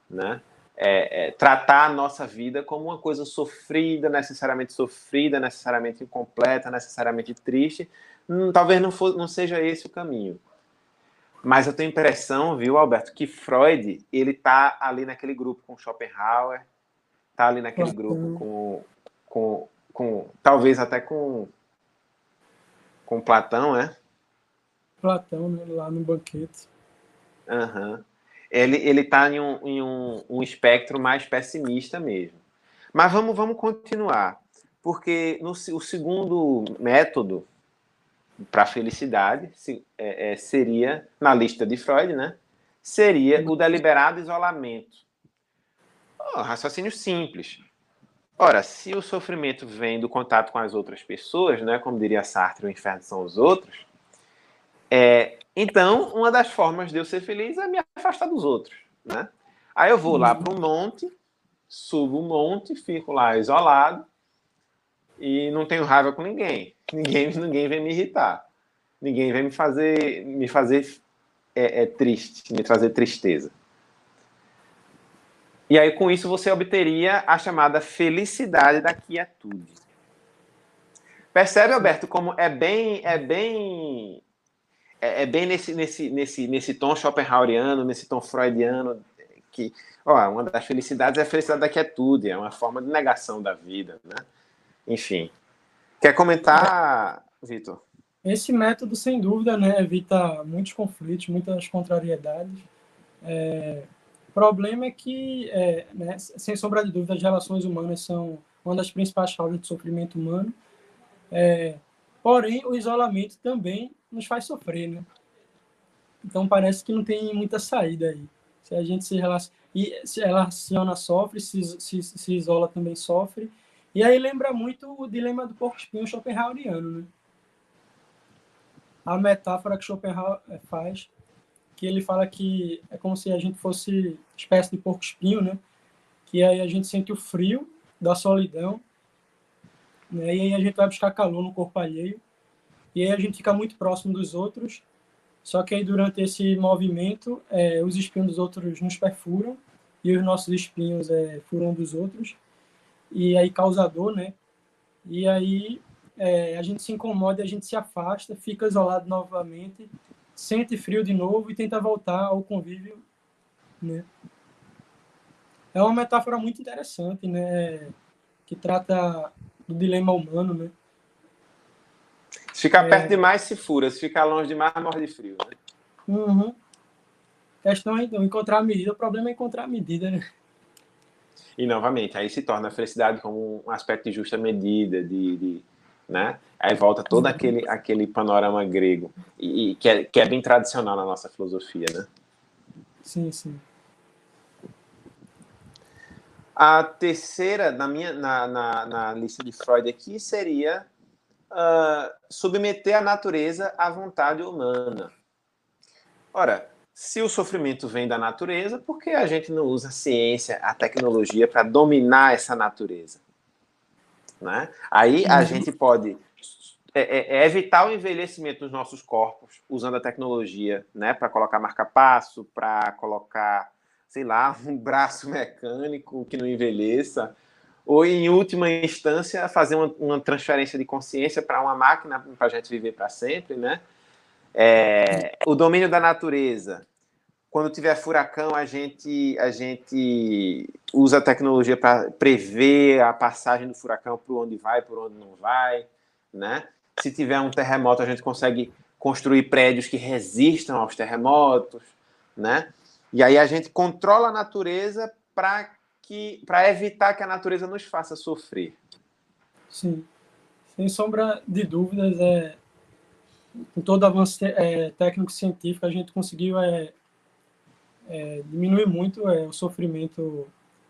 né? É, é, tratar a nossa vida como uma coisa sofrida, necessariamente sofrida, necessariamente incompleta, necessariamente triste, hum, talvez não, for, não seja esse o caminho. Mas eu tenho impressão, viu, Alberto, que Freud ele tá ali naquele grupo com Schopenhauer, tá ali naquele grupo com, com, com talvez até com com Platão, é? Platão, né, lá no banquete. Uhum. Ele, ele tá em, um, em um, um espectro mais pessimista mesmo. Mas vamos, vamos continuar. Porque no, o segundo método para a felicidade se, é, é, seria, na lista de Freud, né? Seria o deliberado isolamento. Oh, raciocínio simples. Ora, se o sofrimento vem do contato com as outras pessoas, né, como diria Sartre, o inferno são os outros, é, então uma das formas de eu ser feliz é me afastar dos outros. Né? Aí eu vou lá para um monte, subo o um monte, fico lá isolado e não tenho raiva com ninguém. Ninguém, *laughs* ninguém vem me irritar. Ninguém vem me fazer, me fazer é, é, triste, me trazer tristeza. E aí, com isso, você obteria a chamada felicidade da quietude. Percebe, Alberto, como é bem, é bem, é, é bem nesse, nesse, nesse, nesse tom Schopenhaueriano, nesse tom freudiano, que, ó, uma das felicidades é a felicidade da quietude, é uma forma de negação da vida, né? Enfim. Quer comentar, Vitor? Esse método, sem dúvida, né, evita muitos conflitos, muitas contrariedades. É, o problema é que, é, né, sem sombra de dúvida, as relações humanas são uma das principais causas de sofrimento humano. É, porém, o isolamento também nos faz sofrer, né? Então parece que não tem muita saída aí. Se a gente se relaciona, e se relaciona sofre, se, se, se isola também sofre. E aí lembra muito o dilema do porco-espinho schopenhaueriano, né? A metáfora que Schopenhauer faz que ele fala que é como se a gente fosse espécie de porco-espinho, né? Que aí a gente sente o frio da solidão, né? E aí a gente vai buscar calor no corpo alheio. E aí a gente fica muito próximo dos outros. Só que aí durante esse movimento, é, os espinhos dos outros nos perfuram e os nossos espinhos é, furam dos outros. E aí causa dor, né? E aí é, a gente se incomoda, a gente se afasta, fica isolado novamente sente frio de novo e tenta voltar ao convívio, né? É uma metáfora muito interessante, né? Que trata do dilema humano, né? Ficar é... perto demais, se fura. Se ficar longe demais, morre de frio, né? Uhum. A questão é então, encontrar a medida. O problema é encontrar a medida, né? E, novamente, aí se torna a felicidade como um aspecto de justa medida, de, de né? Aí volta todo aquele, aquele panorama grego, e, e que, é, que é bem tradicional na nossa filosofia, né? Sim, sim. A terceira, na, minha, na, na, na lista de Freud aqui, seria uh, submeter a natureza à vontade humana. Ora, se o sofrimento vem da natureza, por que a gente não usa a ciência, a tecnologia para dominar essa natureza? Né? Aí a uhum. gente pode é, é, é, evitar o envelhecimento dos nossos corpos usando a tecnologia, né, para colocar marca-passo, para colocar, sei lá, *laughs* um braço mecânico que não envelheça, ou em última instância fazer uma, uma transferência de consciência para uma máquina para a gente viver para sempre, né? É, o domínio da natureza, quando tiver furacão, a gente, a gente usa a tecnologia para prever a passagem do furacão por onde vai, por onde não vai, né? Se tiver um terremoto, a gente consegue construir prédios que resistam aos terremotos, né? E aí a gente controla a natureza para que para evitar que a natureza nos faça sofrer. Sim, sem sombra de dúvidas, é com todo avanço é, técnico científico a gente conseguiu é, é, diminui muito é, o sofrimento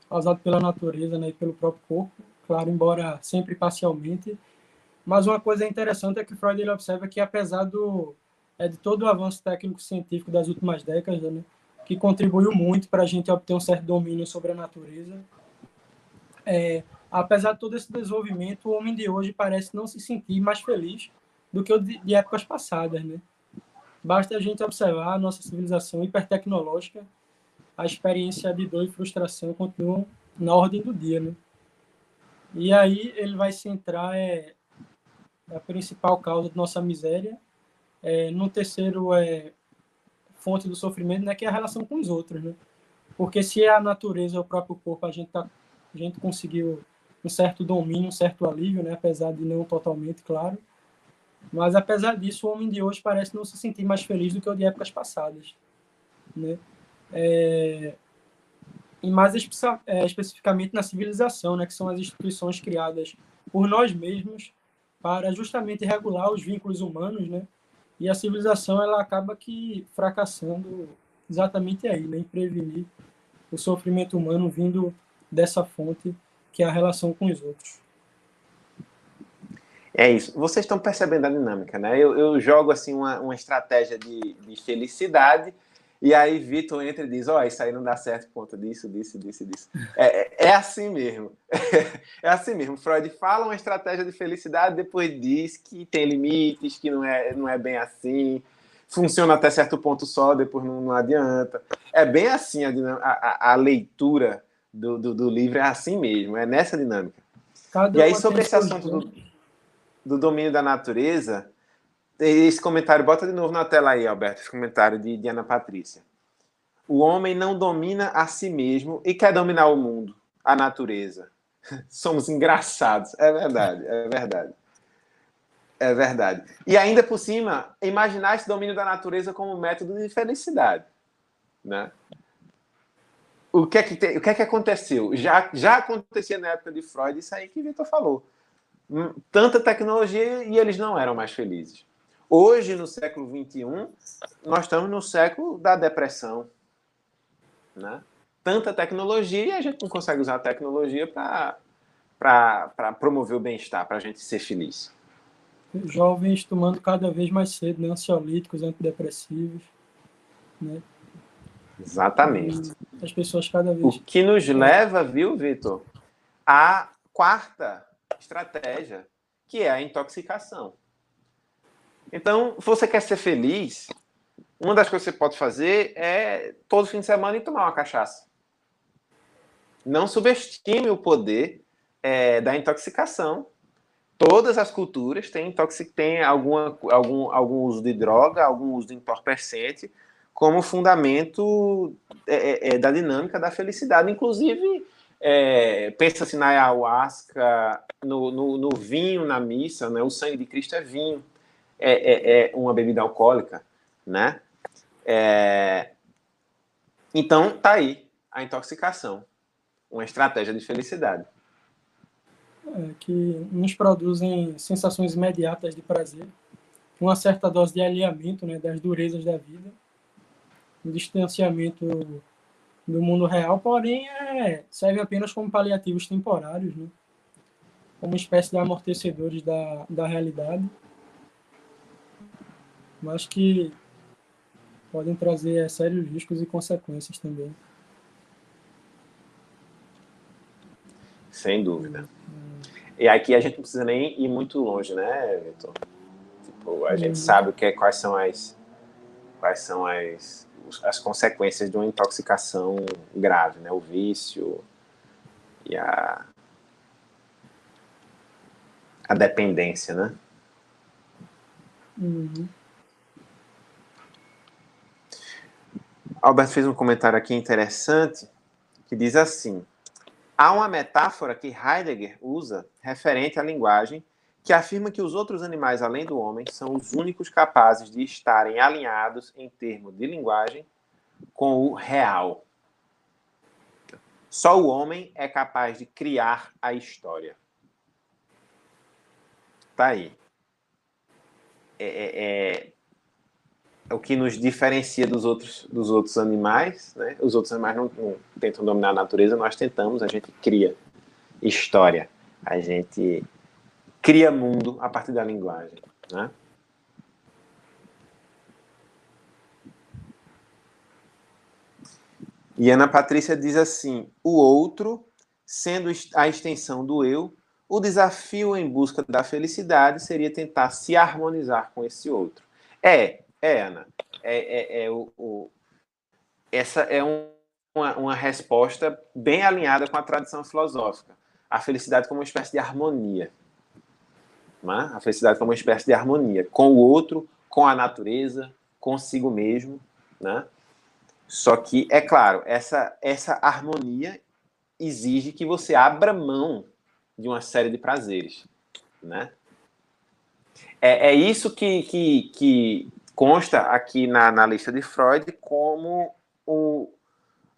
causado pela natureza né, e pelo próprio corpo. claro, embora sempre parcialmente. Mas uma coisa interessante é que Freud ele observa que, apesar do, é, de todo o avanço técnico-científico das últimas décadas, né, que contribuiu muito para a gente obter um certo domínio sobre a natureza, é, apesar de todo esse desenvolvimento, o homem de hoje parece não se sentir mais feliz do que o de, de épocas passadas. Né? Basta a gente observar a nossa civilização hipertecnológica, a experiência de dor e frustração continuam na ordem do dia. Né? E aí ele vai centrar é, a principal causa de nossa miséria. É, no terceiro é fonte do sofrimento, né, que é a relação com os outros, né? Porque se é a natureza, o próprio corpo, a gente tá, a gente conseguiu um certo domínio, um certo alívio, né, apesar de não totalmente, claro. Mas apesar disso, o homem de hoje parece não se sentir mais feliz do que o de épocas passadas, né? É, e mais é, especificamente na civilização, né, que são as instituições criadas por nós mesmos para justamente regular os vínculos humanos, né? E a civilização ela acaba que fracassando exatamente aí, né? em prevenir o sofrimento humano vindo dessa fonte que é a relação com os outros. É isso. Vocês estão percebendo a dinâmica, né? Eu, eu jogo assim uma, uma estratégia de, de felicidade e aí Vitor entra e diz: Ó, oh, isso aí não dá certo por conta disso, disso, disso, disso. É, é, é assim mesmo. *laughs* É assim mesmo. Freud fala uma estratégia de felicidade, depois diz que tem limites, que não é, não é bem assim. Funciona até certo ponto só, depois não, não adianta. É bem assim a, a, a leitura do, do, do, livro, é assim mesmo, é nessa dinâmica. Cada e aí, sobre esse assunto do, do domínio da natureza, esse comentário, bota de novo na tela aí, Alberto, esse comentário de, de Ana Patrícia. O homem não domina a si mesmo e quer dominar o mundo, a natureza. *laughs* Somos engraçados. É verdade, é verdade. É verdade. E ainda por cima, imaginar esse domínio da natureza como método de felicidade. Né? O, que é que te, o que é que aconteceu? Já, já acontecia na época de Freud isso aí que Vitor falou. Hum, tanta tecnologia e eles não eram mais felizes. Hoje, no século XXI, nós estamos no século da depressão. Né? Tanta tecnologia e a gente não consegue usar a tecnologia para promover o bem-estar, para a gente ser feliz. Jovens tomando cada vez mais cedo né? ansiolíticos, antidepressivos. Né? Exatamente. As pessoas cada vez. O que nos leva, viu, Vitor, à quarta estratégia, que é a intoxicação. Então, se você quer ser feliz, uma das coisas que você pode fazer é todo fim de semana ir tomar uma cachaça. Não subestime o poder é, da intoxicação. Todas as culturas têm, têm alguma, algum, algum uso de droga, algum uso de entorpecente, como fundamento é, é, é da dinâmica da felicidade. Inclusive, é, pensa-se na ayahuasca, no, no, no, vinho na missa, né? o sangue de Cristo é vinho é, é, é uma bebida alcoólica, né? É... Então, tá aí a intoxicação, uma estratégia de felicidade. É, que nos produzem sensações imediatas de prazer, uma certa dose de alinhamento né, das durezas da vida, um distanciamento do mundo real, porém é, serve apenas como paliativos temporários, né? como espécie de amortecedores da, da realidade mas que podem trazer sérios riscos e consequências também. Sem dúvida. E aqui a gente não precisa nem ir muito longe, né, Vitor? Tipo, a gente uhum. sabe o que é, quais são as quais são as, as consequências de uma intoxicação grave, né? O vício e a a dependência, né? Uhum. Albert fez um comentário aqui interessante que diz assim: há uma metáfora que Heidegger usa referente à linguagem que afirma que os outros animais além do homem são os únicos capazes de estarem alinhados em termos de linguagem com o real. Só o homem é capaz de criar a história. Tá aí. É, é, é o que nos diferencia dos outros, dos outros animais, né? Os outros animais não, não, tentam dominar a natureza, nós tentamos, a gente cria história. A gente cria mundo a partir da linguagem, né? E Ana Patrícia diz assim: o outro, sendo a extensão do eu, o desafio em busca da felicidade seria tentar se harmonizar com esse outro. É, é, Ana. É, é, é o, o, essa é um, uma, uma resposta bem alinhada com a tradição filosófica. A felicidade como uma espécie de harmonia. Né? A felicidade como uma espécie de harmonia com o outro, com a natureza, consigo mesmo. Né? Só que, é claro, essa, essa harmonia exige que você abra mão de uma série de prazeres. Né? É, é isso que, que, que consta aqui na, na lista de Freud como o,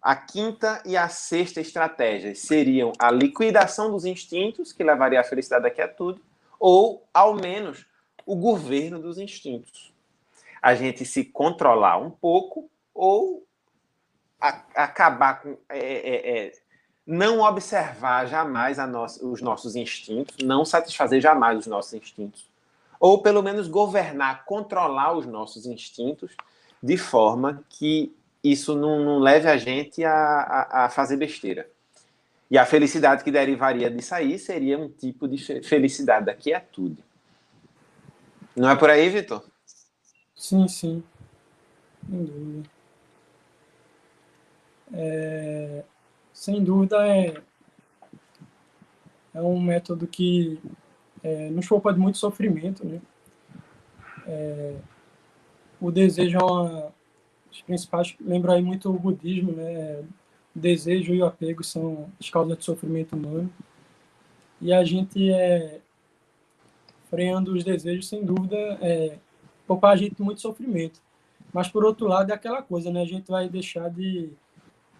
a quinta e a sexta estratégias seriam a liquidação dos instintos, que levaria à felicidade da quietude, ou, ao menos, o governo dos instintos. A gente se controlar um pouco ou a, acabar com. É, é, é, não observar jamais os nossos instintos, não satisfazer jamais os nossos instintos. Ou pelo menos governar, controlar os nossos instintos de forma que isso não, não leve a gente a, a, a, fazer besteira. E a felicidade que derivaria disso aí seria um tipo de felicidade da quietude. Não é por aí, Vitor? Sim, sim. Sem dúvida é, sem dúvida é, é um método que é, nos poupa de muito sofrimento, né? É, o desejo é uma os principais lembra aí muito o budismo, né? O desejo e o apego são as causas de sofrimento humano. E a gente é freando os desejos, sem dúvida, é poupar a gente muito sofrimento. Mas por outro lado é aquela coisa, né? A gente vai deixar de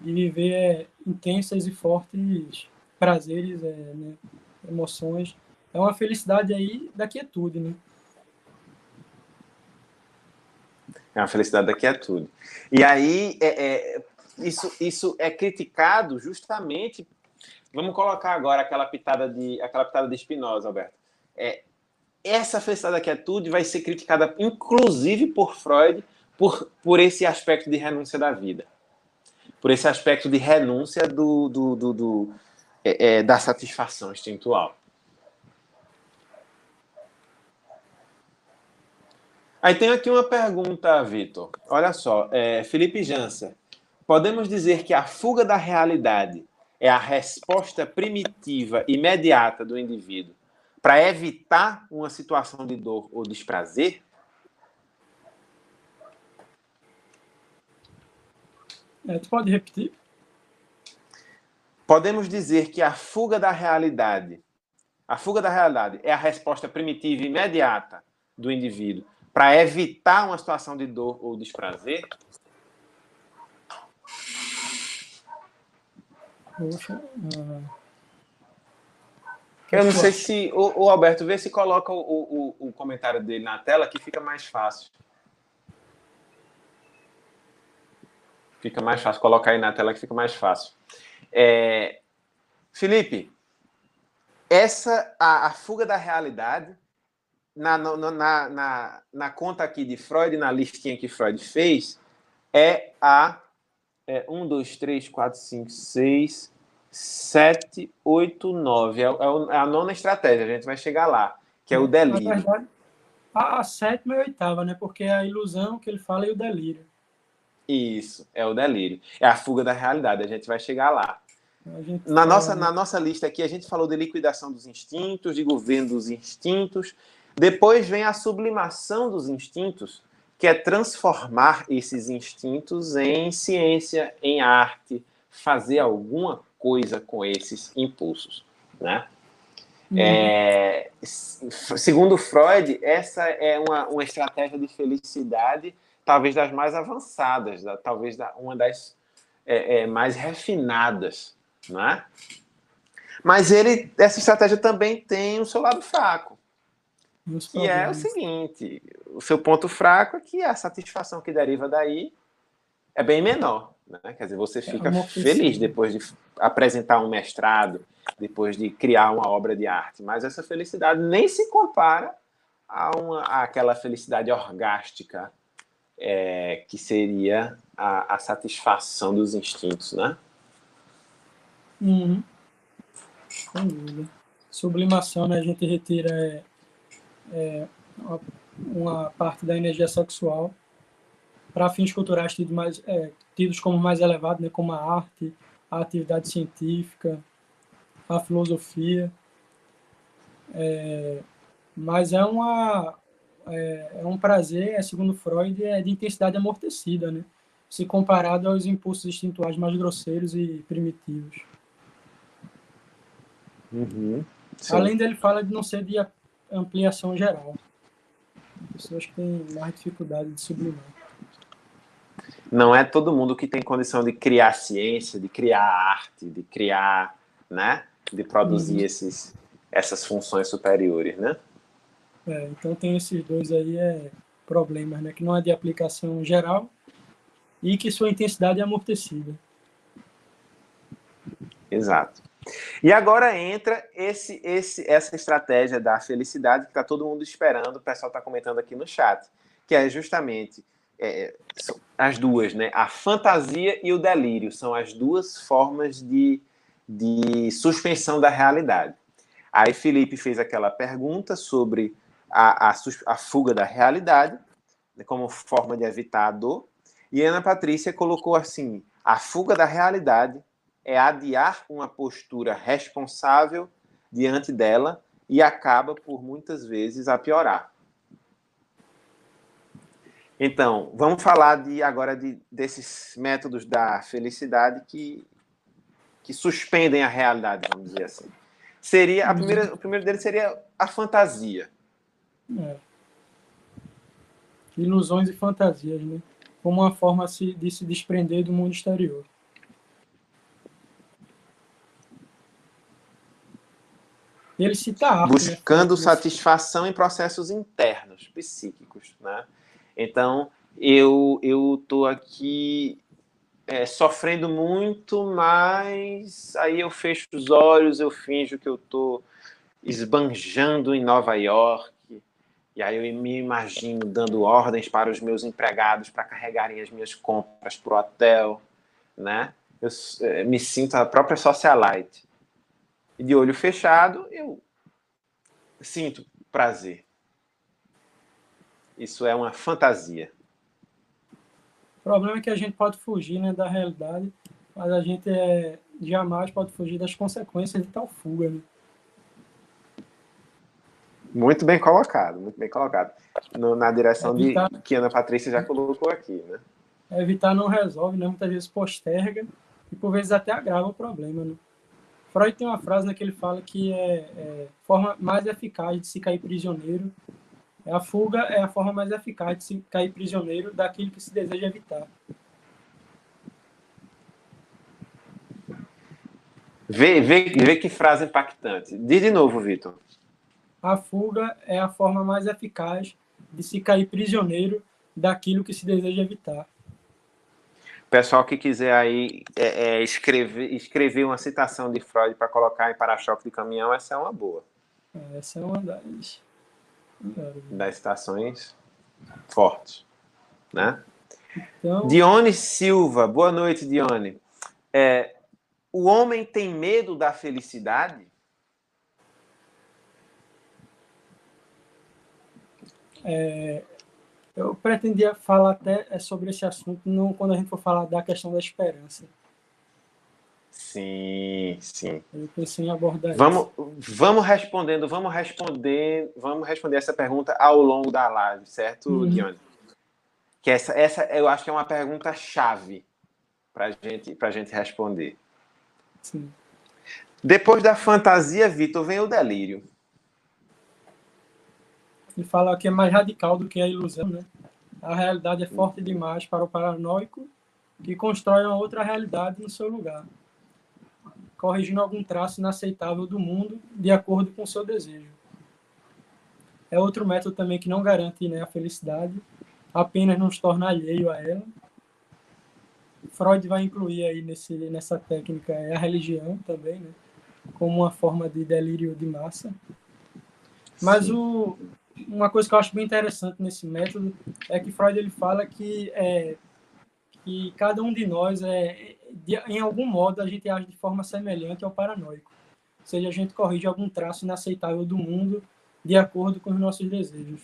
de viver é, intensas e fortes prazeres, é, né, emoções. É uma felicidade aí da quietude, né? É uma felicidade da quietude. E aí, é, é, isso, isso é criticado justamente. Vamos colocar agora aquela pitada de aquela pitada de Spinoza, Alberto. É, essa felicidade da quietude vai ser criticada, inclusive por Freud, por, por esse aspecto de renúncia da vida por esse aspecto de renúncia do, do, do, do é, é, da satisfação instintual. Aí tem aqui uma pergunta, Vitor. Olha só, é, Felipe Jansa. Podemos dizer que a fuga da realidade é a resposta primitiva, imediata do indivíduo para evitar uma situação de dor ou desprazer? É, tu pode repetir? Podemos dizer que a fuga da realidade, a fuga da realidade é a resposta primitiva e imediata do indivíduo para evitar uma situação de dor ou desprazer? Uh... Eu não sei se. O, o, Alberto, vê se coloca o, o, o comentário dele na tela que fica mais fácil. Fica mais fácil. Colocar aí na tela que fica mais fácil. É... Felipe, essa a, a, fuga da realidade na, na, na, na, conta aqui de Freud, na listinha que Freud fez, é a é, 1, 2, 3, 4, 5, 6, 7, 8, 9. É, é, a nona estratégia, a gente vai chegar lá, que é o delírio. Na verdade, a, a sétima e a oitava, né? Porque é a ilusão que ele fala e o delírio. Isso, é o delírio. É a fuga da realidade, a gente vai chegar lá. Na nossa, na nossa lista aqui, a gente falou de liquidação dos instintos, de governo dos instintos. Depois vem a sublimação dos instintos, que é transformar esses instintos em ciência, em arte, fazer alguma coisa com esses impulsos. Né? Uhum. É, segundo Freud, essa é uma, uma estratégia de felicidade talvez das mais avançadas, da, talvez da, uma das é, é, mais refinadas, não é? Mas ele, essa estratégia também tem o seu lado fraco, que é o seguinte: o seu ponto fraco é que a satisfação que deriva daí é bem menor, né? Quer dizer, você é fica é feliz depois de apresentar um mestrado, depois de criar uma obra de arte. Mas essa felicidade nem se compara a uma, àquela felicidade orgástica é, que seria a, a, satisfação dos instintos, né? Uhum. Sem dúvida. Sublimação, né? A gente retira é, é, uma, parte da energia sexual para fins culturais tidos, mais, é, tidos como mais elevados, né? Como a arte, a atividade científica, a filosofia. É, mas é uma é, é, um prazer, é, segundo Freud, é de intensidade amortecida, né? Se comparado aos impulsos instintuais mais grosseiros e primitivos. Uhum, Além dele fala de não ser de ampliação geral. Pessoas que têm mais dificuldade de sublimar. Não é todo mundo que tem condição de criar ciência, de criar arte, de criar, né? De produzir uhum. esses, essas funções superiores, né? É, então tem esses dois aí é, problemas, né? Que não é de aplicação geral e que sua intensidade é amortecida. Exato. E agora entra esse, esse, essa estratégia da felicidade que está todo mundo esperando, o pessoal está comentando aqui no chat, que é justamente é, as duas, né? A fantasia e o delírio são as duas formas de, de suspensão da realidade. Aí Felipe fez aquela pergunta sobre a, a, a fuga da realidade, né, como forma de evitar a dor, e Ana Patrícia colocou assim: a fuga da realidade é adiar uma postura responsável diante dela e acaba por muitas vezes a piorar. Então, vamos falar de agora de, desses métodos da felicidade que, que suspendem a realidade, vamos dizer assim. Seria a primeira, o primeiro deles seria a fantasia. É. Ilusões e fantasias, né? Como uma forma de se desprender do mundo exterior. Ele cita arte, né? Buscando né? satisfação em processos internos, psíquicos, né? Então, eu eu tô aqui é, sofrendo muito, mas aí eu fecho os olhos, eu finjo que eu tô esbanjando em Nova York, e aí eu me imagino dando ordens para os meus empregados para carregarem as minhas compras para o hotel, né? Eu é, me sinto a própria socialite. E de olho fechado, eu sinto prazer. Isso é uma fantasia. O problema é que a gente pode fugir né, da realidade, mas a gente é, jamais pode fugir das consequências de tal fuga. Né? Muito bem colocado, muito bem colocado. No, na direção evitar, de que Ana Patrícia já colocou aqui, né? Evitar não resolve, né? Muitas vezes posterga e por vezes até agrava o problema, né? Freud tem uma frase né, que ele fala que é, é forma mais eficaz de se cair prisioneiro. É a fuga é a forma mais eficaz de se cair prisioneiro daquilo que se deseja evitar. Vê, vê, vê que frase impactante. Diz de novo, Vitor a fuga é a forma mais eficaz de se cair prisioneiro daquilo que se deseja evitar. Pessoal que quiser aí é, é, escrever, escrever uma citação de Freud para colocar em para-choque de caminhão, essa é uma boa. Essa é uma das, das citações fortes. Né? Então... Dione Silva, boa noite, Dione. É, o homem tem medo da felicidade? É, eu pretendia falar até é, sobre esse assunto não, quando a gente for falar da questão da esperança. Sim, sim. Eu pensei em abordar vamos, isso. Vamos respondendo, vamos responder, vamos responder essa pergunta ao longo da live, certo, uhum. Dione? Que essa, essa eu acho que é uma pergunta chave para gente, a gente responder. Sim. Depois da fantasia, Vitor, vem o delírio. Ele fala que é mais radical do que a ilusão, né? A realidade é forte demais para o paranoico que constrói uma outra realidade no seu lugar, corrigindo algum traço inaceitável do mundo de acordo com o seu desejo. É outro método também que não garante né, a felicidade, apenas nos torna alheio a ela. Freud vai incluir aí nesse, nessa técnica a religião também, né? como uma forma de delírio de massa. Mas o, uma coisa que eu acho bem interessante nesse método é que Freud ele fala que, é, que cada um de nós, é, de, em algum modo, a gente age de forma semelhante ao paranoico. Ou seja, a gente corrige algum traço inaceitável do mundo de acordo com os nossos desejos.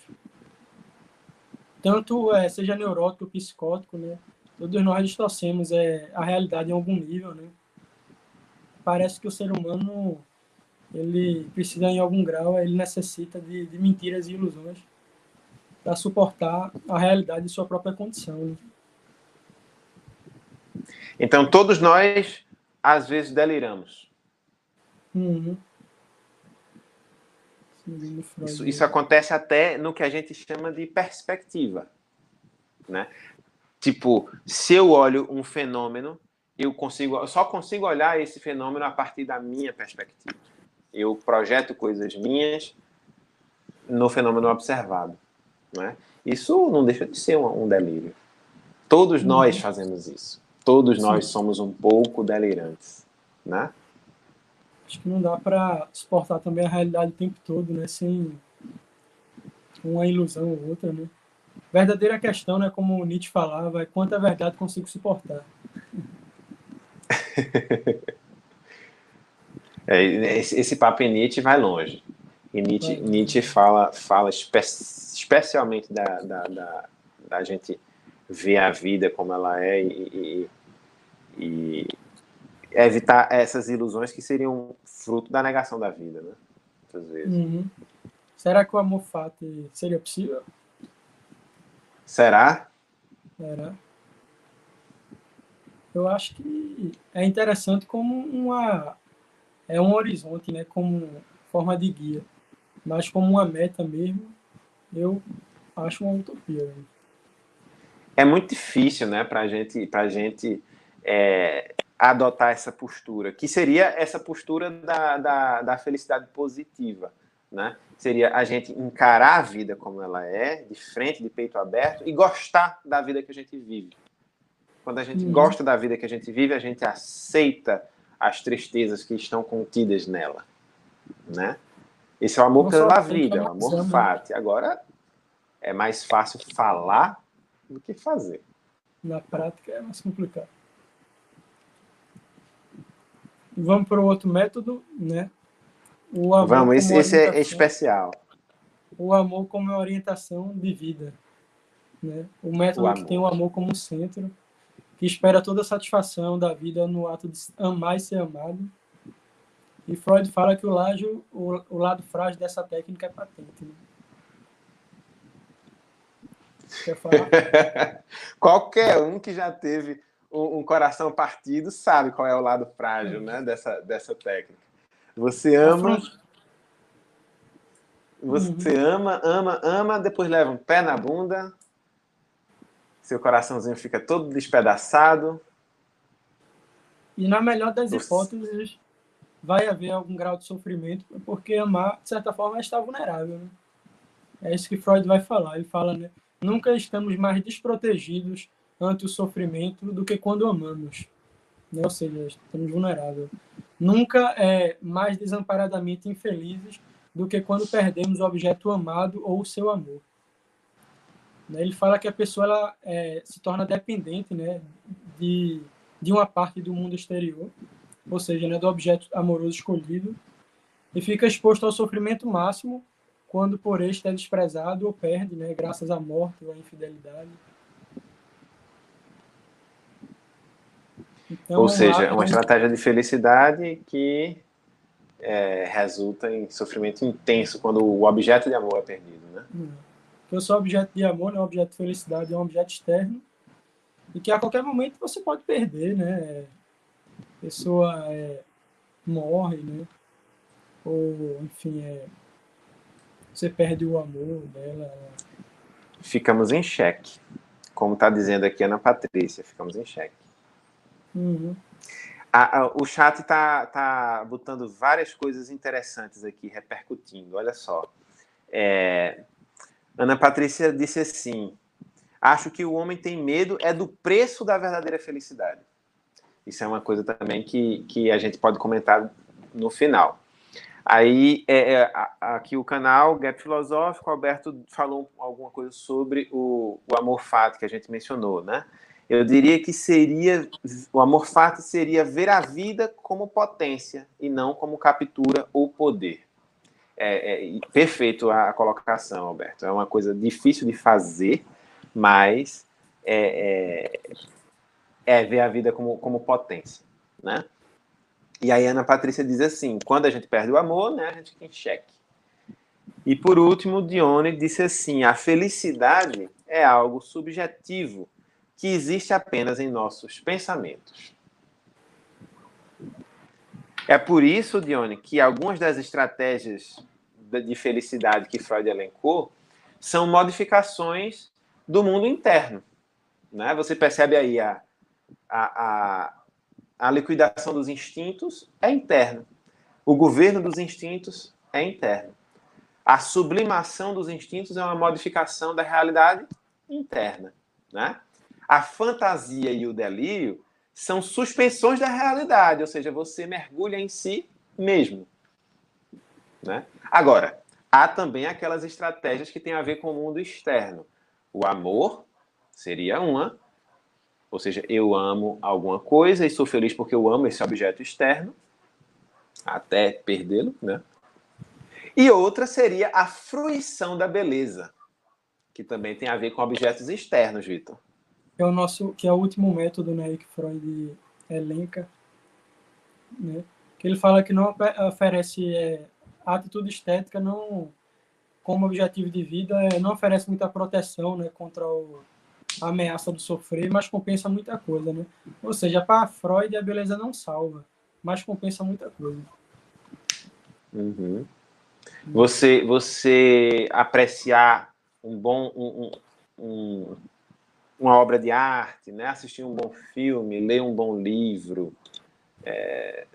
Tanto é, seja neurótico psicótico, né? Todos nós distorcemos é, a realidade em algum nível, né? Parece que o ser humano ele precisa em algum grau, ele necessita de, de mentiras e ilusões para suportar a realidade de sua própria condição. Né? Então todos nós às vezes deliramos. Uhum. Isso, isso, acontece até no que a gente chama de perspectiva, né? Tipo, se eu olho um fenômeno, eu consigo, eu só consigo olhar esse fenômeno a partir da minha perspectiva. Eu projeto coisas minhas no fenômeno observado, né? Isso não deixa de ser um, um delírio. Todos nós uhum. fazemos isso. Todos Sim. nós somos um pouco delirantes, né? Acho que não dá para suportar também a realidade o tempo todo, né? Sem uma ilusão ou outra, né? Verdadeira questão, né? Como Nietzsche falava, é quanta verdade consigo suportar. *laughs* é, esse, esse papo em Nietzsche vai longe. E Nietzsche. Nietzsche fala, fala espe especialmente da, da, da, da, gente ver a vida como ela é e, e, e evitar essas ilusões que seriam fruto da negação da vida, né? Muitas vezes. Uhum. Será que o amor fati seria possível? Será? Será? Eu acho que é interessante como uma é um horizonte, né? Como forma de guia, mas como uma meta mesmo, eu acho uma utopia. Né? É muito difícil, né? Para gente, para gente é, adotar essa postura, que seria essa postura da, da, da, felicidade positiva, né? Seria a gente encarar a vida como ela é, de frente, de peito aberto, e gostar da vida que a gente vive. Quando a gente uhum. gosta da vida que a gente vive, a gente aceita as tristezas que estão contidas nela, né? Esse é o amor pela vida, é o amor fati. Agora, é mais fácil falar do que fazer. Na prática é mais complicado. Vamos para o outro método, né? O amor Vamos, esse, esse é especial. O amor como orientação de vida. Né? O método o que tem o amor como centro, que espera toda a satisfação da vida no ato de amar e ser amado. E Freud fala que o, lágio, o, o lado frágil dessa técnica é patente. Né? Quer falar? *laughs* Qualquer um que já teve um, coração partido sabe qual é o lado frágil né, dessa, dessa técnica. Você ama. Você uhum. ama, ama, ama, depois leva um pé na bunda, seu coraçãozinho fica todo despedaçado. E na melhor das hipóteses, vai haver algum grau de sofrimento, porque amar, de certa forma, estar vulnerável. Né? É isso que Freud vai falar. Ele fala, né? Nunca estamos mais desprotegidos ante o sofrimento do que quando amamos. Né? Ou seja, estamos vulneráveis. Nunca é mais desamparadamente infelizes do que quando perdemos o objeto amado ou o seu amor. Né? Ele fala que a pessoa ela, é, se torna dependente né, de, de uma parte do mundo exterior, ou seja, né, do objeto amoroso escolhido, e fica exposto ao sofrimento máximo quando por este é desprezado ou perde, né, graças à morte ou à infidelidade. Então, Ou seja, lá, uma estratégia de felicidade que é, resulta em sofrimento intenso quando o objeto de amor é perdido, né? Porque o seu objeto de amor não é um objeto de felicidade, é um objeto externo e que a qualquer momento você pode perder, né? A pessoa é, morre, né? Ou, enfim, é, você perde o amor dela. Ficamos em xeque. Como está dizendo aqui a Ana Patrícia, ficamos em xeque. Uhum. A, a, o chat está tá botando várias coisas interessantes aqui, repercutindo. Olha só. É, Ana Patrícia disse assim: Acho que o homem tem medo é do preço da verdadeira felicidade. Isso é uma coisa também que, que a gente pode comentar no final. Aí, é, é, aqui o canal Gap Filosófico, o Alberto falou alguma coisa sobre o, o amor fato que a gente mencionou, né? Eu diria que seria o amor fato seria ver a vida como potência e não como captura ou poder. É, é, perfeito a colocação, Alberto. É uma coisa difícil de fazer, mas é, é, é ver a vida como, como potência, né? E aí Ana Patrícia diz assim: quando a gente perde o amor, né, a gente fica em xeque. E por último, Dione disse assim: a felicidade é algo subjetivo que existe apenas em nossos pensamentos. É por isso, Dione, que algumas das estratégias de felicidade que Freud elencou são modificações do mundo interno. Né? Você percebe aí a, a, a a liquidação dos instintos é interna. O governo dos instintos é interno. A sublimação dos instintos é uma modificação da realidade interna. Né? A fantasia e o delírio são suspensões da realidade, ou seja, você mergulha em si mesmo. Né? Agora, há também aquelas estratégias que têm a ver com o mundo externo. O amor seria uma, ou seja, eu amo alguma coisa e sou feliz porque eu amo esse objeto externo, até perdê-lo, né? E outra seria a fruição da beleza, que também tem a ver com objetos externos, Vitor. É o nosso, que é o último método, né, que Freud elenca, né? Que ele fala que não oferece é, a atitude estética não como objetivo de vida, é, não oferece muita proteção, né, contra o a ameaça do sofrer, mas compensa muita coisa, né? Ou seja, para Freud a beleza não salva, mas compensa muita coisa. Uhum. Você, você apreciar um bom, um, um, uma obra de arte, né? assistir um bom filme, ler um bom livro, é...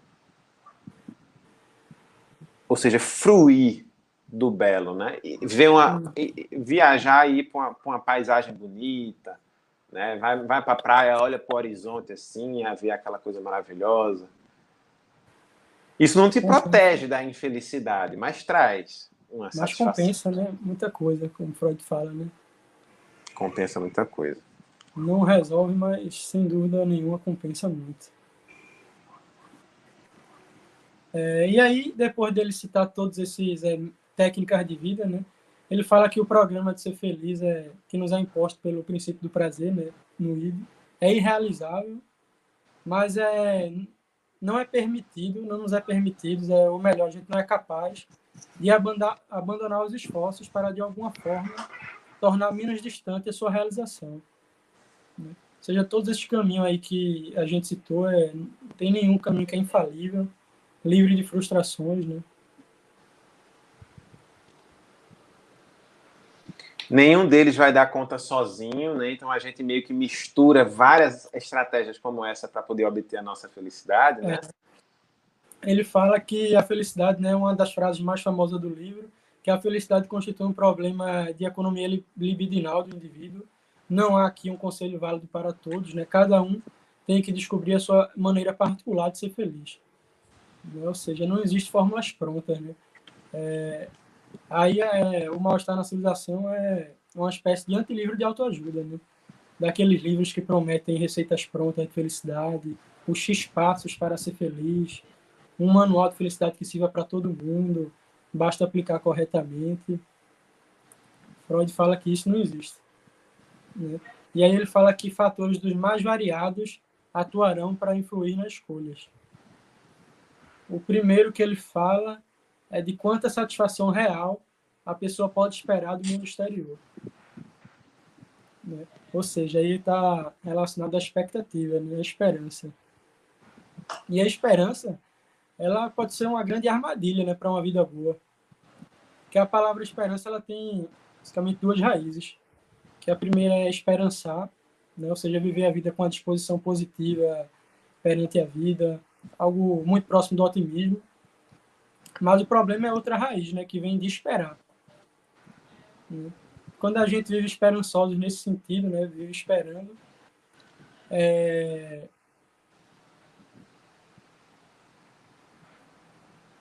ou seja, fruir do belo, né? E ver uma, e viajar e ir para uma, uma, paisagem bonita, né? Vai, vai para a praia, olha para o horizonte assim, a ver aquela coisa maravilhosa. Isso não te protege da infelicidade, mas traz uma mas satisfação. Mas compensa, né? Muita coisa, como Freud fala, né? Compensa muita coisa. Não resolve, mas sem dúvida nenhuma compensa muito. É, e aí, depois dele citar todos esses é, técnicas de vida, né? Ele fala que o programa de ser feliz é que nos é imposto pelo princípio do prazer, né, no ID, é irrealizável, mas é não é permitido, não nos é permitido, é o melhor, a gente não é capaz de abandonar, abandonar os esforços para de alguma forma tornar menos distante a sua realização. Né? Ou seja, todos esses caminhos aí que a gente citou, é, não tem nenhum caminho que é infalível, livre de frustrações, né? Nenhum deles vai dar conta sozinho, né? Então a gente meio que mistura várias estratégias como essa para poder obter a nossa felicidade, né? É. Ele fala que a felicidade, né, é uma das frases mais famosas do livro, que a felicidade constitui um problema de economia libidinal do indivíduo. Não há aqui um conselho válido para todos, né? Cada um tem que descobrir a sua maneira particular de ser feliz. Ou seja, não existe fórmulas prontas, né? É, Aí é, o mal-estar na civilização é uma espécie de antilivro de autoajuda, né? Daqueles livros que prometem receitas prontas de felicidade, os X passos para ser feliz, um manual de felicidade que sirva para todo mundo, basta aplicar corretamente. Freud fala que isso não existe. Né? E aí ele fala que fatores dos mais variados atuarão para influir nas escolhas. O primeiro que ele fala é de quanta satisfação real a pessoa pode esperar do mundo exterior. Né? Ou seja, aí está relacionado à expectativa, né? à esperança. E a esperança, ela pode ser uma grande armadilha né, para uma vida boa. Que a palavra esperança ela tem basicamente duas raízes. Que a primeira é esperançar, né? ou seja, viver a vida com a disposição positiva perante a vida, algo muito próximo do otimismo. Mas o problema é outra raiz, né, que vem de esperar. quando a gente vive esperançosos nesse sentido, né, vive esperando, é,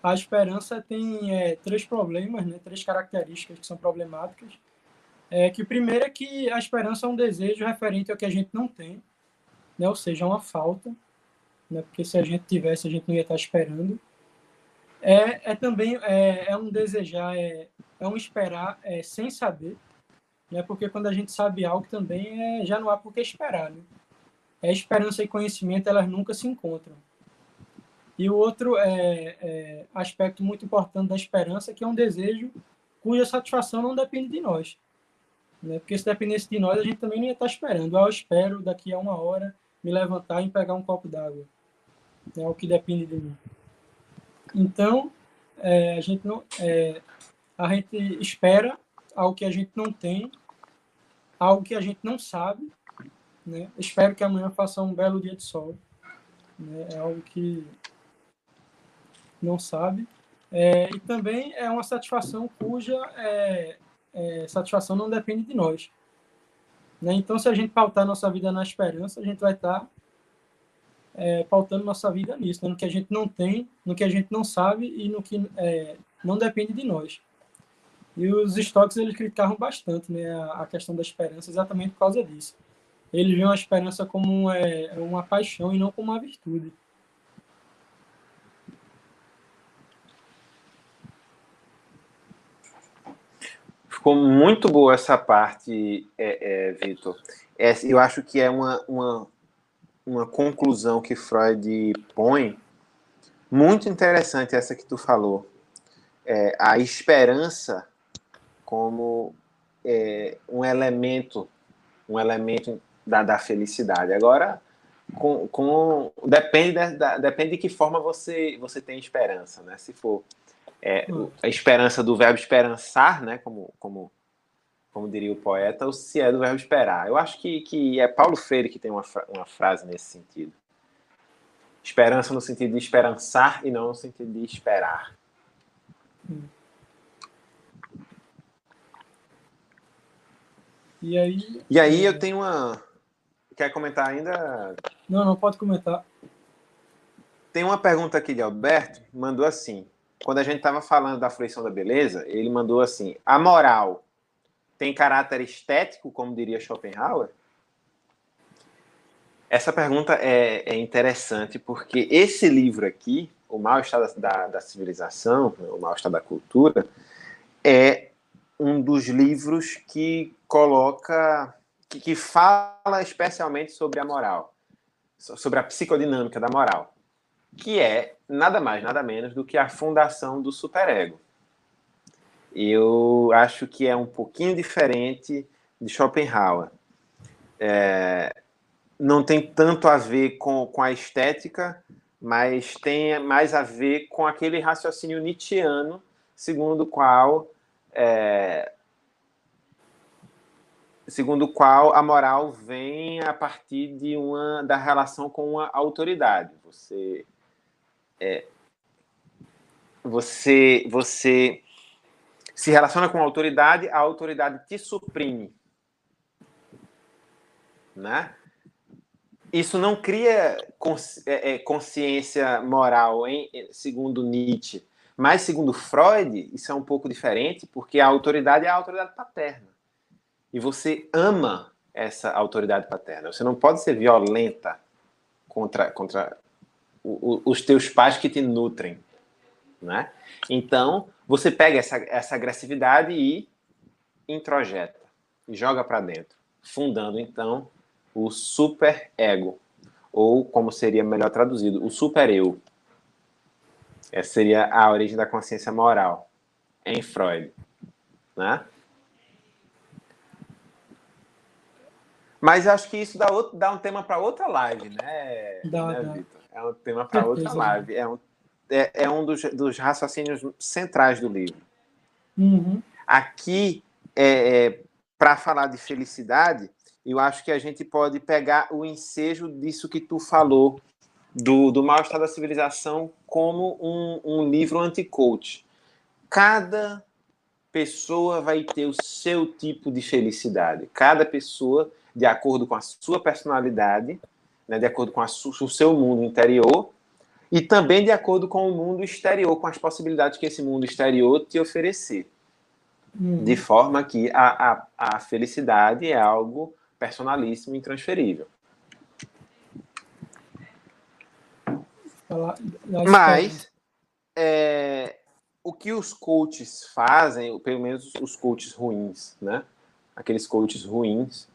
a esperança tem é, três problemas, né, três características que são problemáticas. É, que o primeiro é que a esperança é um desejo referente ao que a gente não tem, né, ou seja, uma falta, né, porque se a gente tivesse, a gente não ia estar esperando. É, é também é, é um desejar, é, é um esperar é, sem saber, né, porque quando a gente sabe algo também é, já não há por que esperar. Né? É, esperança e conhecimento, elas nunca se encontram. E o outro é, é, aspecto muito importante da esperança, que é um desejo cuja satisfação não depende de nós. Né? Porque se dependesse de nós, a gente também não ia estar esperando. Ah, eu espero daqui a uma hora me levantar e pegar um copo d'água. É o que depende de mim. Então, é, a gente não, é, a gente espera algo que a gente não tem, algo que a gente não sabe. Né? Espero que amanhã faça um belo dia de sol. Né? É algo que não sabe. É, e também é uma satisfação cuja é, é, satisfação não depende de nós. Né? Então, se a gente pautar nossa vida na esperança, a gente vai estar é, pautando nossa vida nisso, né? no que a gente não tem, no que a gente não sabe e no que é, não depende de nós. E os estoques eles criticavam bastante né, a, a, questão da esperança exatamente por causa disso. Eles viam a esperança como é, uma paixão e não como uma virtude. Ficou muito boa essa parte, é, é, Vitor. É, eu acho que é uma, uma, uma conclusão que Freud põe muito interessante essa que tu falou. É, a esperança como é, um elemento, um elemento da, da felicidade. Agora, com, com depende, da, depende de que forma você, você tem esperança, né? Se for é, hum. a esperança do verbo esperançar, né, como, como, como diria o poeta, ou se é do verbo esperar. Eu acho que, que é Paulo Freire que tem uma, uma frase nesse sentido. Esperança no sentido de esperançar e não no sentido de esperar. E aí, e aí eu tenho uma. Quer comentar ainda? Não, não pode comentar. Tem uma pergunta aqui de Alberto, mandou assim: quando a gente estava falando da fruição da beleza, ele mandou assim: a moral tem caráter estético, como diria Schopenhauer? Essa pergunta é, é interessante porque esse livro aqui, O Mal-Estar da, da, Civilização, O Mal-Estar da Cultura, é um dos livros que coloca, que, que fala especialmente sobre a moral, sobre a psicodinâmica da moral que é nada mais, nada menos do que a fundação do superego. Eu acho que é um pouquinho diferente de Schopenhauer. É, não tem tanto a ver com, com a estética, mas tem mais a ver com aquele raciocínio nietzschiano, segundo o qual é, segundo qual a moral vem a partir de uma da relação com uma autoridade. Você é, você, você se relaciona com a autoridade, a autoridade te suprime. Né? Isso não cria é, é, consciência moral, hein? segundo Nietzsche. Mas, segundo Freud, isso é um pouco diferente, porque a autoridade é a autoridade paterna. E você ama essa autoridade paterna. Você não pode ser violenta contra, contra os teus pais que te nutrem, né? Então, você pega essa, essa agressividade e introjeta, e joga para dentro, fundando então o super ego, ou como seria melhor traduzido, o super eu. Essa seria a origem da consciência moral em Freud, né? Mas acho que isso dá, outro, dá um tema para outra live, né, dá, né dá. É um tema para outra live. É um, é, é um dos, dos, raciocínios centrais do livro. Uhum. Aqui, é, é para falar de felicidade, eu acho que a gente pode pegar o ensejo disso que tu falou, do, do mal-estar da civilização, como um, um livro anti-coach. Cada pessoa vai ter o seu tipo de felicidade. Cada pessoa, de acordo com a sua personalidade, né, de acordo com a o seu mundo interior, e também de acordo com o mundo exterior, com as possibilidades que esse mundo exterior te oferecer. Hum. De forma que a, a, a felicidade é algo personalíssimo e intransferível. Mas é, o que os coaches fazem, pelo menos os coaches ruins, né? Aqueles coaches ruins,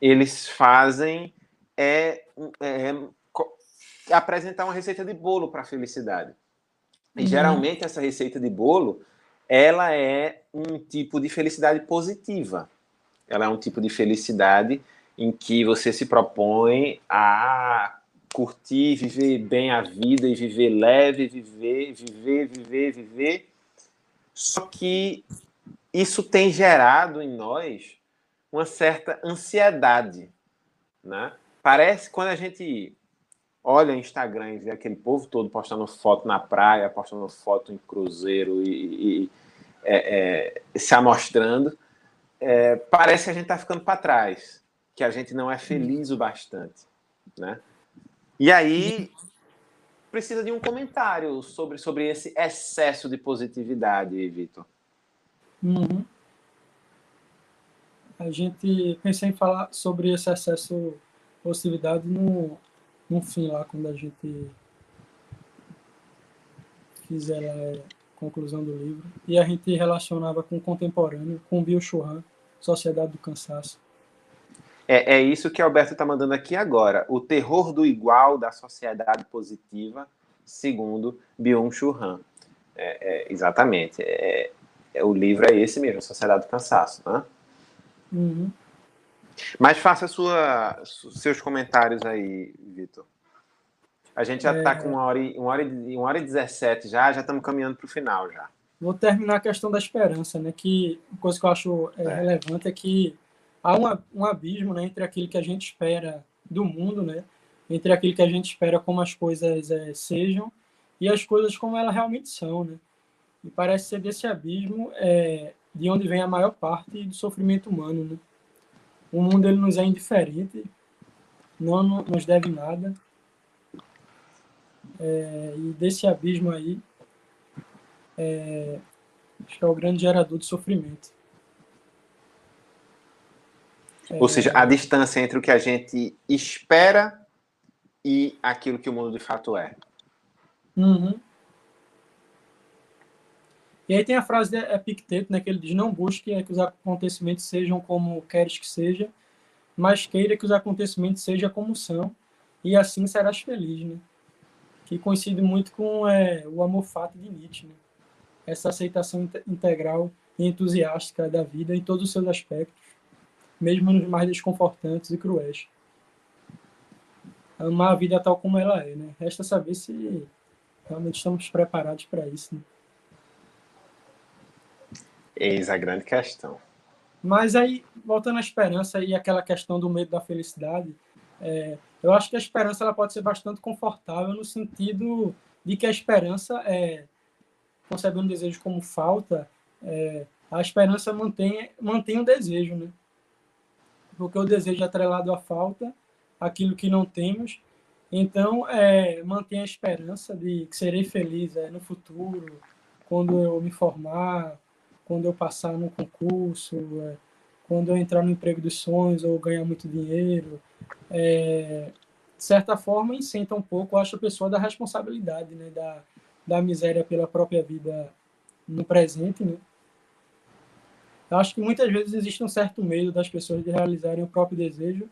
eles fazem é, é apresentar uma receita de bolo para a felicidade. E uhum. geralmente essa receita de bolo, ela é um tipo de felicidade positiva. Ela é um tipo de felicidade em que você se propõe a curtir, viver bem a vida e viver leve, viver, viver, viver, viver. Só que isso tem gerado em nós uma certa ansiedade, né? Parece quando a gente olha Instagram e vê aquele povo todo postando foto na praia, postando foto em cruzeiro e, e é, é, se amostrando, é, parece que a gente está ficando para trás, que a gente não é feliz o bastante, né? E aí precisa de um comentário sobre, sobre esse excesso de positividade, Vitor. Uhum. A gente pensei em falar sobre esse excesso de positividade no, no fim lá, quando a gente fizer lá a conclusão do livro. E a gente relacionava com o contemporâneo, com Bill Churran, Sociedade do Cansaço. É, é isso que Alberto está mandando aqui agora. O terror do igual da sociedade positiva, segundo Byung-Chul Han. É, é, exatamente. É, é, o livro é esse mesmo, Sociedade do Cansaço. Né? Uhum. Mas faça sua, seus comentários aí, Vitor. A gente já está é. com uma hora, e, uma, hora e, uma hora e 17 já, já estamos caminhando para o final já. Vou terminar a questão da esperança, né? Que coisa que eu acho é, é. relevante é que há um, um abismo né, entre aquilo que a gente espera do mundo, né, entre aquilo que a gente espera como as coisas é, sejam e as coisas como elas realmente são. Né? E parece ser desse abismo é, de onde vem a maior parte do sofrimento humano. Né? O mundo ele nos é indiferente, não nos deve nada. É, e desse abismo aí, é, acho que é o grande gerador de sofrimento. Ou seja, a distância entre o que a gente espera e aquilo que o mundo de fato é. Uhum. E aí tem a frase de Epicteto, né, que ele diz, não busque é que os acontecimentos sejam como queres que seja, mas queira que os acontecimentos sejam como são, e assim serás feliz, né? Que coincide muito com é, o amor fato de Nietzsche, né? Essa aceitação integral e entusiástica da vida em todos os seus aspectos, mesmo nos mais desconfortantes e cruéis. Amar a vida tal como ela é, né? Resta saber se realmente estamos preparados para isso. Né? Eis a grande questão. Mas aí, voltando à esperança e aquela questão do medo da felicidade, é, eu acho que a esperança ela pode ser bastante confortável no sentido de que a esperança, é, concebendo o desejo como falta, é, a esperança mantém, mantém o desejo, né? porque o desejo é atrelado à falta, aquilo que não temos. Então, é, mantém a esperança de que serei feliz é, no futuro, quando eu me formar, quando eu passar no concurso, é, quando eu entrar no emprego dos sonhos ou ganhar muito dinheiro. É, de certa forma, incenta um pouco, acho, a pessoa da responsabilidade, né, da, da miséria pela própria vida no presente, né? Eu acho que muitas vezes existe um certo medo das pessoas de realizarem o próprio desejo,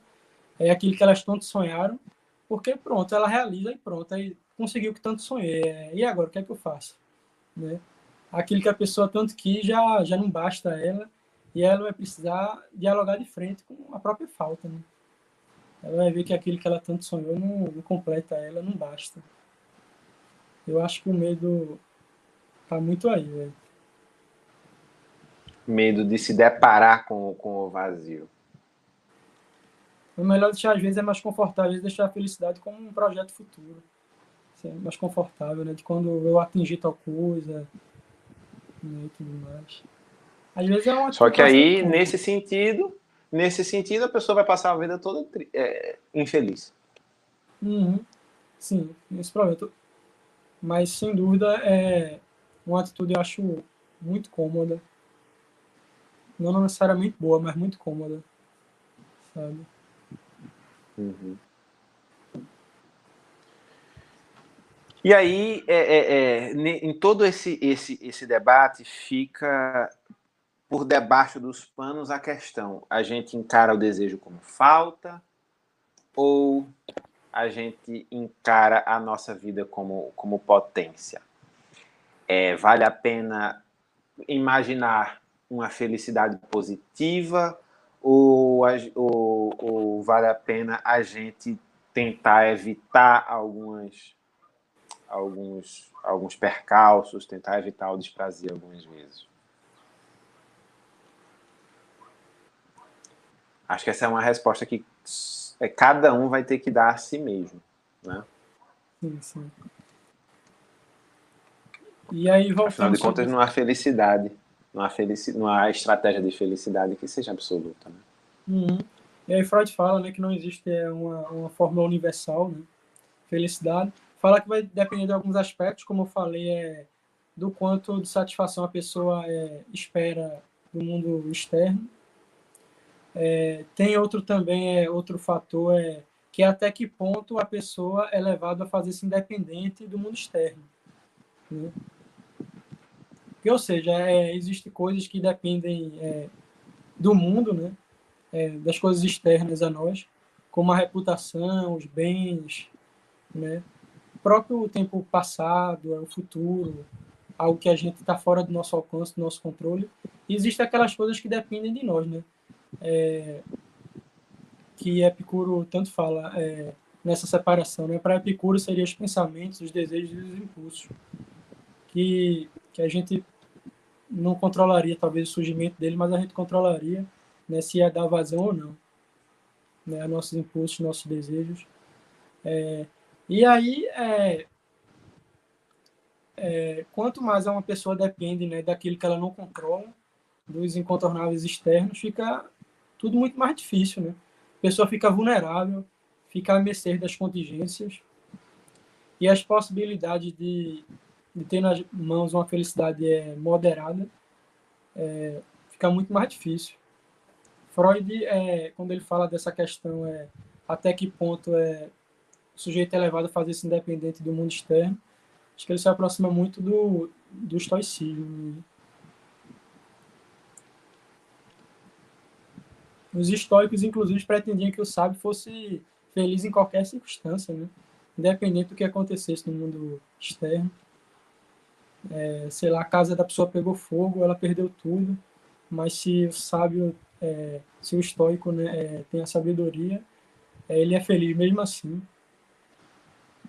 é aquilo que elas tanto sonharam, porque pronto, ela realiza e pronto, aí conseguiu o que tanto sonhei. É, e agora, o que é que eu faço? Né? Aquilo que a pessoa tanto quis já, já não basta a ela, e ela vai precisar dialogar de frente com a própria falta. Né? Ela vai ver que aquilo que ela tanto sonhou não, não completa ela, não basta. Eu acho que o medo tá muito aí, velho medo de se deparar com, com o vazio. O melhor deixar, às vezes, é mais confortável, deixar a felicidade como um projeto futuro. É mais confortável, né? De quando eu atingir tal coisa? E tudo mais. Às vezes é uma Só que aí, nesse sentido, nesse sentido, a pessoa vai passar a vida toda é, infeliz. Uhum. Sim, esse problema. Mas, sem dúvida, é uma atitude eu acho muito cômoda. Não necessariamente boa, mas muito cômoda. Sabe? Uhum. E aí, é, é, é, em todo esse, esse, esse debate, fica por debaixo dos panos a questão: a gente encara o desejo como falta ou a gente encara a nossa vida como, como potência? É, vale a pena imaginar uma felicidade positiva ou, ou, ou vale a pena a gente tentar evitar algumas alguns alguns percalços, tentar evitar o desprazer algumas vezes? Acho que essa é uma resposta que é, cada um vai ter que dar a si mesmo, né? Sim, sim. E aí, voltando Afinal de contas, não há felicidade, não há, felici... não há estratégia de felicidade que seja absoluta, né? Uhum. E aí Freud fala né, que não existe é, uma, uma fórmula universal, né? Felicidade. Fala que vai depender de alguns aspectos, como eu falei, é do quanto de satisfação a pessoa é, espera do mundo externo é, tem outro também, é, outro fator, é, que até que ponto a pessoa é levada a fazer-se independente do mundo externo. Né? ou seja, é, existem coisas que dependem é, do mundo, né? É, das coisas externas a nós, como a reputação, os bens, né? Próprio tempo passado, o futuro, algo que a gente está fora do nosso alcance, do nosso controle. E existem aquelas coisas que dependem de nós, né? é, que Epicuro tanto fala é, nessa separação. Né? Para Epicuro seriam os pensamentos, os desejos e os impulsos, que, que a gente não controlaria talvez o surgimento dele, mas a gente controlaria né, se ia dar vazão ou não. Né, nossos impulsos, nossos desejos. É, e aí, é, é, quanto mais uma pessoa depende né, daquilo que ela não controla, dos incontornáveis externos, fica tudo muito mais difícil, né? A pessoa fica vulnerável, fica a mercê das contingências e as possibilidades de, de ter nas mãos uma felicidade é, moderada é, fica muito mais difícil. Freud, é, quando ele fala dessa questão, é, até que ponto é, o sujeito é levado a fazer-se independente do mundo externo, acho que ele se aproxima muito do, do estoicismo. Os históricos, inclusive, pretendiam que o sábio fosse feliz em qualquer circunstância, né? independente do que acontecesse no mundo externo. É, sei lá, a casa da pessoa pegou fogo, ela perdeu tudo, mas se o sábio, é, se o estoico né, é, tem a sabedoria, é, ele é feliz mesmo assim.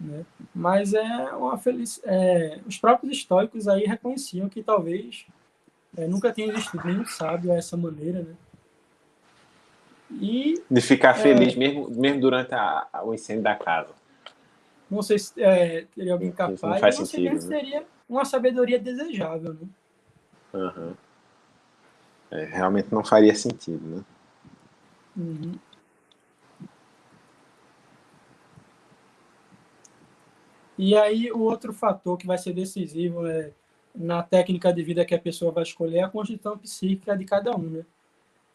Né? Mas é uma feliz, é, os próprios estoicos aí reconheciam que talvez é, nunca tenha existido nenhum sábio dessa maneira, né? E, de ficar é, feliz mesmo, mesmo durante a, a, o incêndio da casa. Não sei se é, teria alguém capaz, não faz não sentido, né? seria uma sabedoria desejável, né? Uhum. É, realmente não faria sentido, né? Uhum. E aí, o outro fator que vai ser decisivo é, na técnica de vida que a pessoa vai escolher é a constituição psíquica de cada um, né?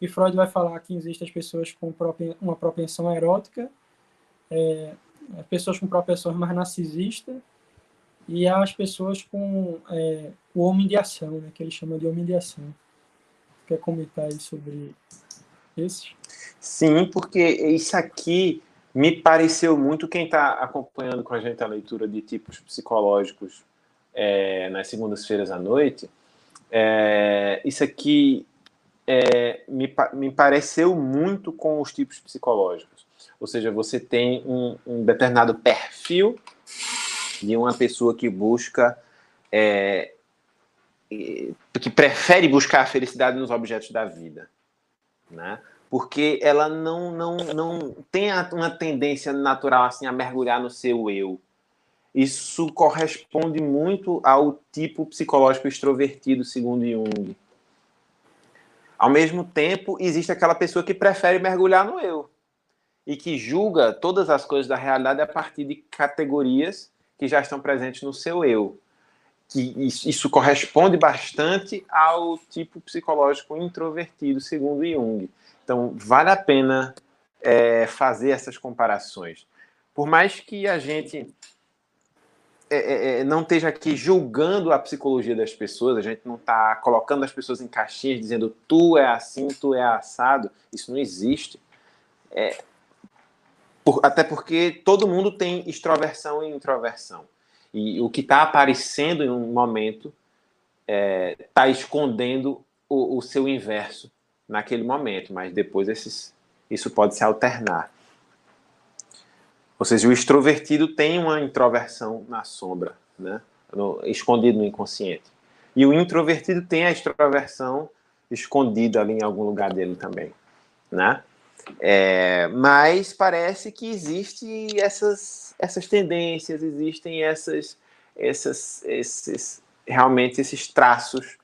E Freud vai falar que existem as pessoas com uma propensão erótica, é, as pessoas com propensão mais narcisista e as pessoas com é, o homem de ação, né, que ele chama de homem de ação. Quer comentar aí sobre esses? Sim, porque isso aqui me pareceu muito quem está acompanhando com a gente a leitura de tipos psicológicos é, nas segundas-feiras à noite. É, isso aqui é, me, me pareceu muito com os tipos psicológicos. Ou seja, você tem um, um determinado perfil de uma pessoa que busca, é, que prefere buscar a felicidade nos objetos da vida, né? Porque ela não, não, não tem uma tendência natural assim a mergulhar no seu eu. Isso corresponde muito ao tipo psicológico extrovertido, segundo Jung Ao mesmo tempo, existe aquela pessoa que prefere mergulhar no eu e que julga todas as coisas da realidade a partir de categorias que já estão presentes no seu eu. Que isso corresponde bastante ao tipo psicológico introvertido, segundo Jung. Então, vale a pena é, fazer essas comparações. Por mais que a gente é, é, é, não esteja aqui julgando a psicologia das pessoas, a gente não está colocando as pessoas em caixinhas dizendo tu é assim, tu é assado, isso não existe. É, por, até porque todo mundo tem extroversão e introversão. E o que está aparecendo em um momento está é, escondendo o, o, seu inverso naquele momento, mas depois esses, isso pode se alternar. Ou seja, o extrovertido tem uma introversão na sombra, né? No, escondido no inconsciente. E o introvertido tem a extroversão escondida ali em algum lugar dele também, né? É, mas parece que existem essas, essas tendências, existem essas, essas, esses, realmente esses traços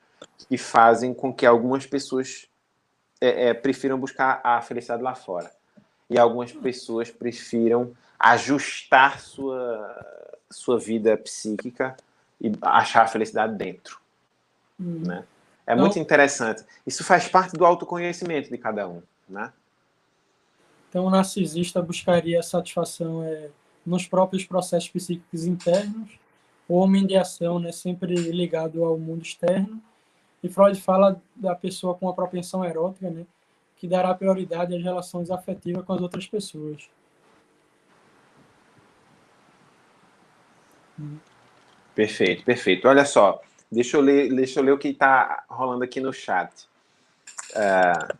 que fazem com que algumas pessoas é, é, prefiram buscar a felicidade lá fora e algumas pessoas prefiram ajustar sua, sua vida psíquica e achar a felicidade dentro. Hum. Né? É então, muito interessante. Isso faz parte do autoconhecimento de cada um. Né? Então, o narcisista buscaria satisfação é, nos próprios processos psíquicos internos ou mediação, né, sempre ligado ao mundo externo. E Freud fala da pessoa com a propensão erótica, né, que dará prioridade às relações afetivas com as outras pessoas. Perfeito, perfeito. Olha só, deixa eu ler, deixa eu ler o que está rolando aqui no chat. Uh,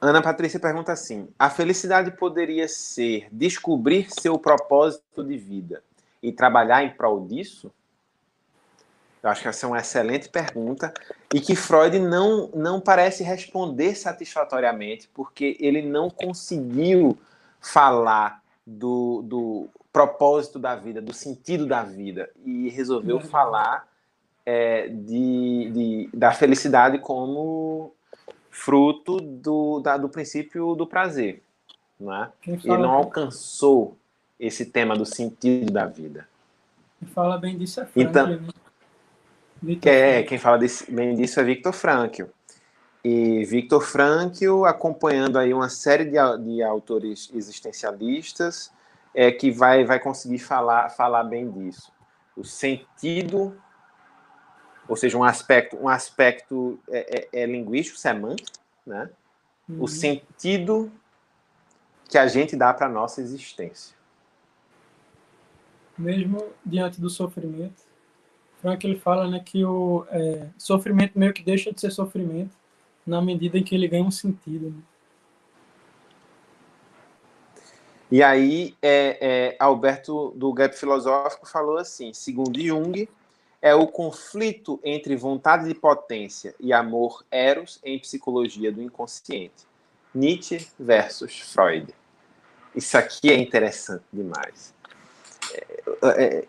Ana Patrícia pergunta assim: a felicidade poderia ser descobrir seu propósito de vida e trabalhar em prol disso? Eu acho que essa é uma excelente pergunta e que Freud não, não parece responder satisfatoriamente, porque ele não conseguiu falar do, do propósito da vida, do sentido da vida, e resolveu uhum. falar é, de, de, da felicidade como fruto do, da, do princípio do prazer. Não é? Ele não alcançou esse tema do sentido da vida. Quem fala bem disso é Frank, então, né? É, quem fala desse, bem disso é Victor Frankl. E Victor Frankl acompanhando aí uma série de, de autores existencialistas, é que vai, vai conseguir falar, falar bem disso. O sentido, ou seja, um aspecto, um aspecto é, é, é linguístico, semântico, né? Uhum. O sentido que a gente dá para a nossa existência. Mesmo diante do sofrimento, Frank ele fala né, que o é, sofrimento meio que deixa de ser sofrimento na medida em que ele ganha um sentido. Né? E aí, é, é, Alberto, do Gap Filosófico, falou assim: segundo Jung, é o conflito entre vontade de potência e amor eros em psicologia do inconsciente. Nietzsche versus Freud. Isso aqui é interessante demais. É, é,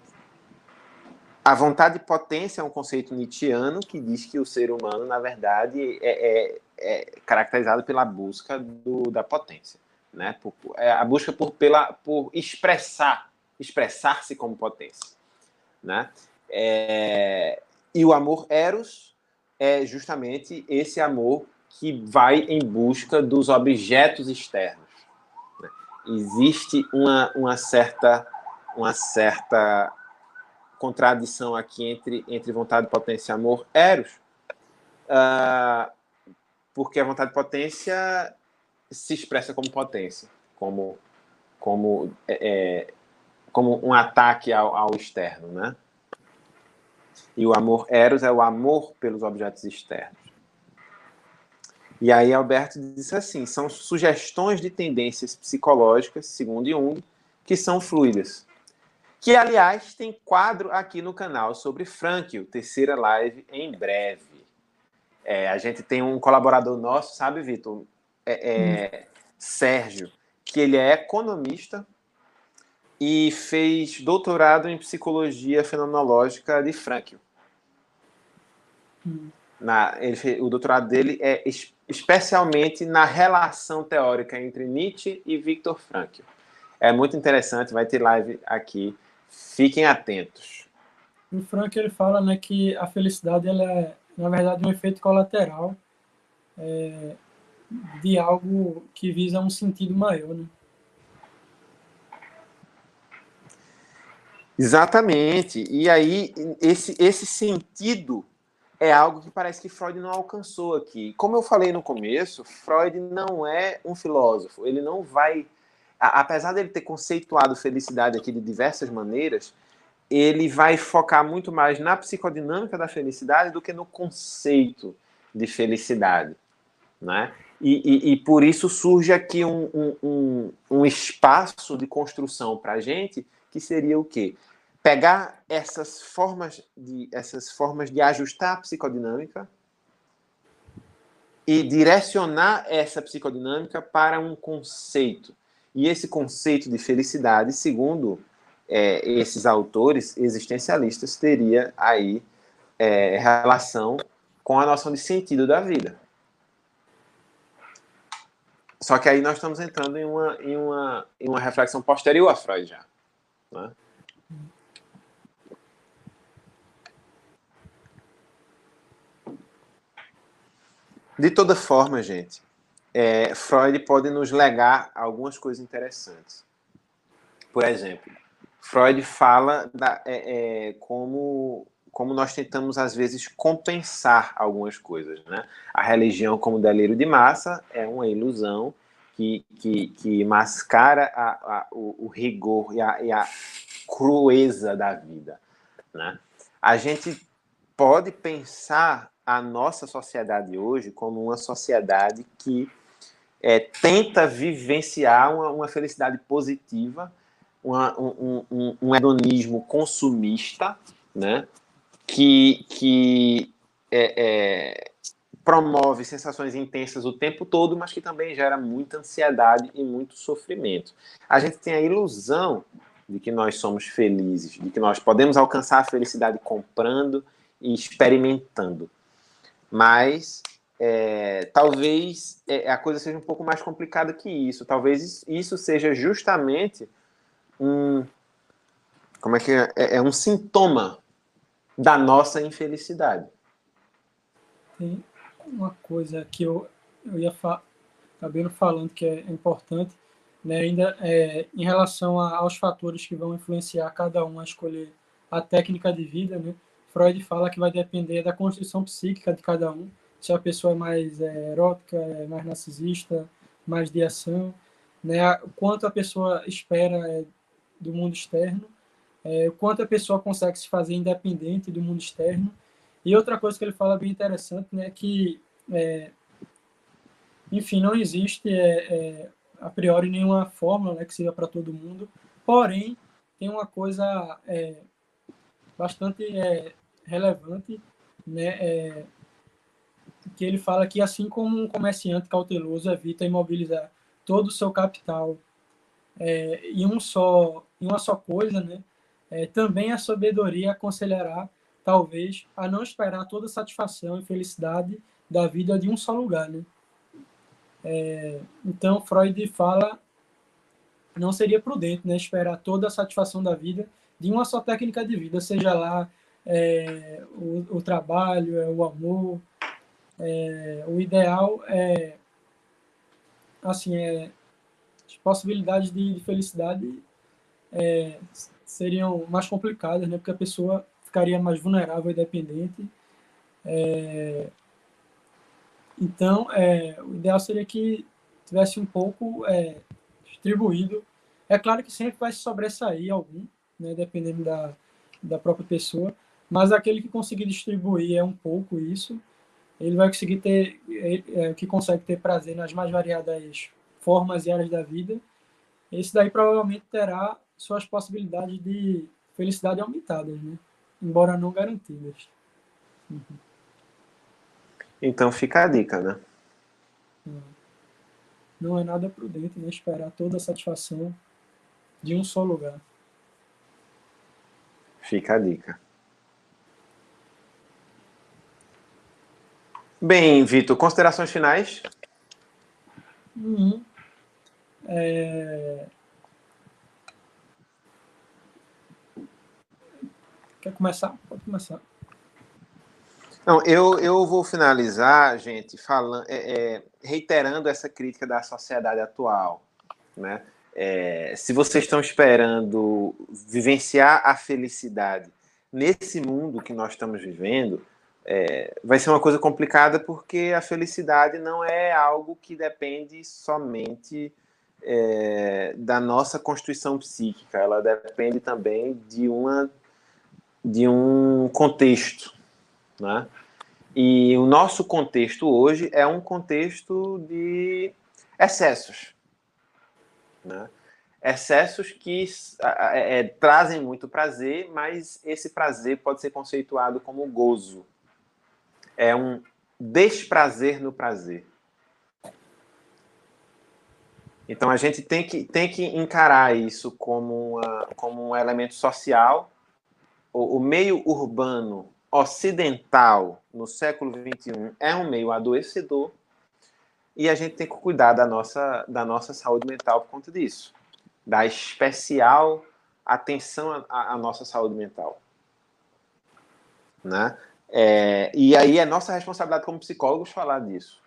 a vontade de potência é um conceito nietzschiano que diz que o ser humano, na verdade, é, é, é caracterizado pela busca do, da potência né? Por, é a busca por, pela, por expressar, expressar-se como potência, né? É, e o amor eros é justamente esse amor que vai em busca dos objetos externos. Né? Existe uma, uma certa uma certa contradição aqui entre, entre vontade, potência e amor eros, uh, porque a vontade de potência se expressa como potência, como, como, é, é, como um ataque ao, ao externo, né? E o amor eros é o amor pelos objetos externos. E aí Alberto disse assim, são sugestões de tendências psicológicas, segundo Jung, que são fluidas. Que, aliás, tem quadro aqui no canal sobre Frankl, terceira live em breve. É, a gente tem um colaborador nosso, sabe, Vitor? é, é, Sérgio, que ele é economista e fez doutorado em psicologia fenomenológica de Frankl. Na, ele, o doutorado dele é especialmente na relação teórica entre Nietzsche e Viktor Frankl. É muito interessante, vai ter live aqui. Fiquem atentos. O Frankl ele fala né, que a felicidade ela é, na verdade, um efeito colateral é, de algo que visa um sentido maior. Né? Exatamente. E aí, esse, esse sentido é algo que parece que Freud não alcançou aqui. Como eu falei no começo, Freud não é um filósofo. Ele não vai. Apesar dele ter conceituado felicidade aqui de diversas maneiras, ele vai focar muito mais na psicodinâmica da felicidade do que no conceito de felicidade. Né? E, e, e por isso surge aqui um, um, um, um espaço de construção para a gente que seria o quê? Pegar essas formas de, essas formas de ajustar a psicodinâmica e direcionar essa psicodinâmica para um conceito. E esse conceito de felicidade, segundo é, esses autores existencialistas, teria aí é, relação com a noção de sentido da vida. Só que aí nós estamos entrando em uma, em uma, em uma reflexão posterior a Freud já. Né? De toda forma, gente, é, Freud pode nos legar algumas coisas interessantes. Por exemplo, Freud fala da, é, é, como, como nós tentamos, às vezes, compensar algumas coisas. Né? A religião, como delírio de massa, é uma ilusão que, que, que mascara a, a, o, o, rigor e a, e a crueza da vida. Né? A gente pode pensar a nossa sociedade hoje como uma sociedade que é, tenta vivenciar uma, uma felicidade positiva, uma, um, um, um, hedonismo consumista, né? que, que é, é, promove sensações intensas o tempo todo, mas que também gera muita ansiedade e muito sofrimento. A gente tem a ilusão de que nós somos felizes, de que nós podemos alcançar a felicidade comprando e experimentando. Mas é, talvez é, a coisa seja um pouco mais complicada que isso. Talvez isso seja justamente um. Como é que é? É, é um sintoma da nossa infelicidade. Sim uma coisa que eu, eu ia fa acabei falando que é importante, né, ainda é, em relação a, aos fatores que vão influenciar cada um a escolher a técnica de vida, né, Freud fala que vai depender da constituição psíquica de cada um, se a pessoa é mais é, erótica, é mais narcisista, mais de ação, né, o quanto a pessoa espera é, do mundo externo, é, o quanto a pessoa consegue se fazer independente do mundo externo, e outra coisa que ele fala bem interessante, né, que, é, enfim, não existe a priori nenhuma fórmula né, que seja para todo mundo, porém, tem uma coisa é, bastante é, relevante, né, é, que ele fala que assim como um comerciante cauteloso evita imobilizar todo o seu capital é, em um só em uma só coisa, né? É, também a sabedoria aconselhará talvez, a não esperar toda a satisfação e felicidade da vida de um só lugar, né? É, então, Freud fala não seria prudente né, esperar toda a satisfação da vida de uma só técnica de vida, seja lá é, o, o, trabalho, é, o amor. É, o ideal é, assim, é, as possibilidades de, de felicidade é, seriam mais complicadas, né, porque a pessoa ficaria mais vulnerável e dependente. É, então, é, o ideal seria que tivesse um pouco é, distribuído. É claro que sempre vai sobressair algum, né, dependendo da, da própria pessoa, mas aquele que conseguir distribuir é um pouco isso, ele vai conseguir ter, é, é, que consegue ter prazer nas mais variadas formas e áreas da vida, esse daí provavelmente terá suas possibilidades de felicidade aumentadas, né? embora não garantidas. Uhum. Então fica a dica, né? Não é nada prudente né, esperar toda a satisfação de um só lugar. Fica a dica. Bem, Vitor, considerações finais? Uhum. É... Quer começar? Pode começar. Não, eu, eu vou finalizar, gente, falando, é, é, reiterando essa crítica da sociedade atual. Né? É, se vocês estão esperando vivenciar a felicidade nesse mundo que nós estamos vivendo, é, vai ser uma coisa complicada porque a felicidade não é algo que depende somente é, da nossa constituição psíquica, ela depende também de uma de um contexto, né? E o nosso contexto hoje é um contexto de excessos, né? Excessos que é, trazem muito prazer, mas esse prazer pode ser conceituado como gozo. É um desprazer no prazer. Então a gente tem que, tem que encarar isso como, uma, como um elemento social. O, o meio urbano ocidental no século XXI é um meio adoecedor e a gente tem que cuidar da nossa, da nossa saúde mental por conta disso, da especial atenção à, à nossa saúde mental. Né? É, e aí é nossa responsabilidade como psicólogos falar disso.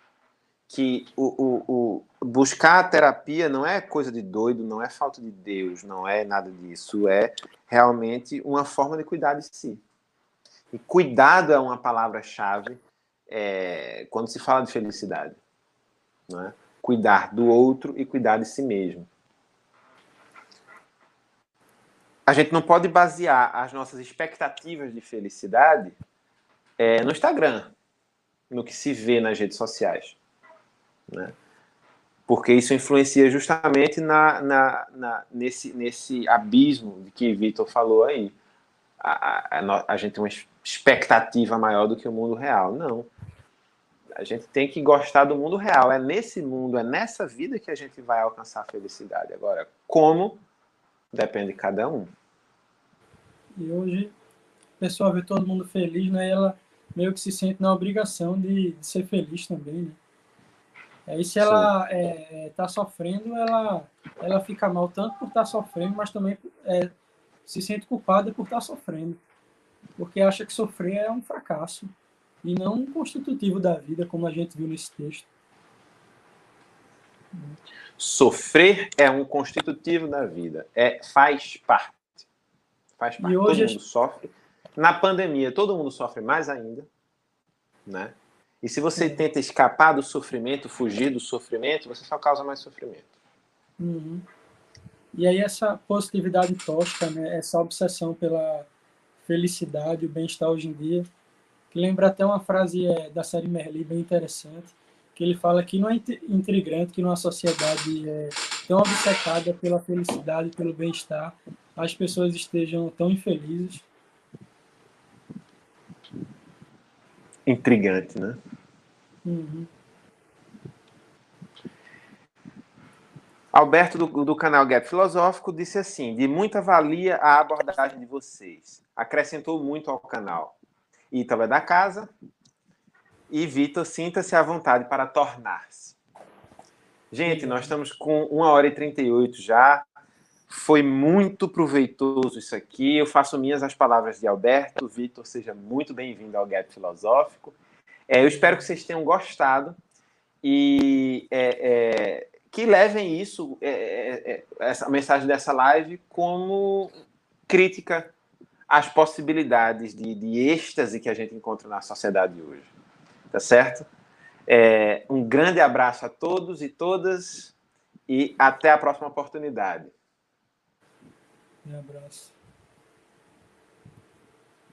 Que o, o, o, buscar a terapia não é coisa de doido, não é falta de Deus, não é nada disso. É realmente uma forma de cuidar de si. E cuidado é uma palavra-chave é, quando se fala de felicidade. Né? Cuidar do outro e cuidar de si mesmo. A gente não pode basear as nossas expectativas de felicidade é, no Instagram, no que se vê nas redes sociais. Né? Porque isso influencia justamente na, na, na, nesse, nesse abismo de que Vitor falou aí. A, a, a, gente tem uma expectativa maior do que o mundo real. Não. A gente tem que gostar do mundo real. É nesse mundo, é nessa vida que a gente vai alcançar a felicidade. Agora, como? Depende de cada um. E hoje, a pessoa vê todo mundo feliz, né? E ela meio que se sente na obrigação de, de ser feliz também, né? Aí se ela está é, tá sofrendo, ela, ela fica mal tanto por estar tá sofrendo, mas também é, se sente culpada por estar tá sofrendo. Porque acha que sofrer é um fracasso e não um constitutivo da vida, como a gente viu nesse texto. Sofrer é um constitutivo da vida, é faz parte. Faz parte. E hoje todo mundo sofre. Na pandemia, todo mundo sofre mais ainda, né? E se você tenta escapar do sofrimento, fugir do sofrimento, você só causa mais sofrimento. Uhum. E aí essa positividade tóxica, né, essa obsessão pela felicidade, o bem-estar hoje em dia, que lembra até uma frase é, da série Merli bem interessante, que ele fala que não é intrigante que numa sociedade é, tão obcecada pela felicidade, pelo bem-estar, as pessoas estejam tão infelizes. Intrigante, né? Uhum. Alberto, do, do, canal Gap Filosófico, disse assim: de muita valia a abordagem de vocês. Acrescentou muito ao canal. Ítalo é da casa. E Vitor, sinta-se à vontade para tornar-se. Gente, nós estamos com 1 hora e 38 já. Foi muito proveitoso isso aqui. Eu faço minhas as palavras de Alberto. Vitor, seja muito bem-vindo ao Gap Filosófico. É, eu espero que vocês tenham gostado e é, é, que levem isso, é, é, é, essa mensagem dessa live, como crítica às possibilidades de, de êxtase que a gente encontra na sociedade hoje. Tá certo? um grande abraço a todos e todas e até a próxima oportunidade. Um abraço.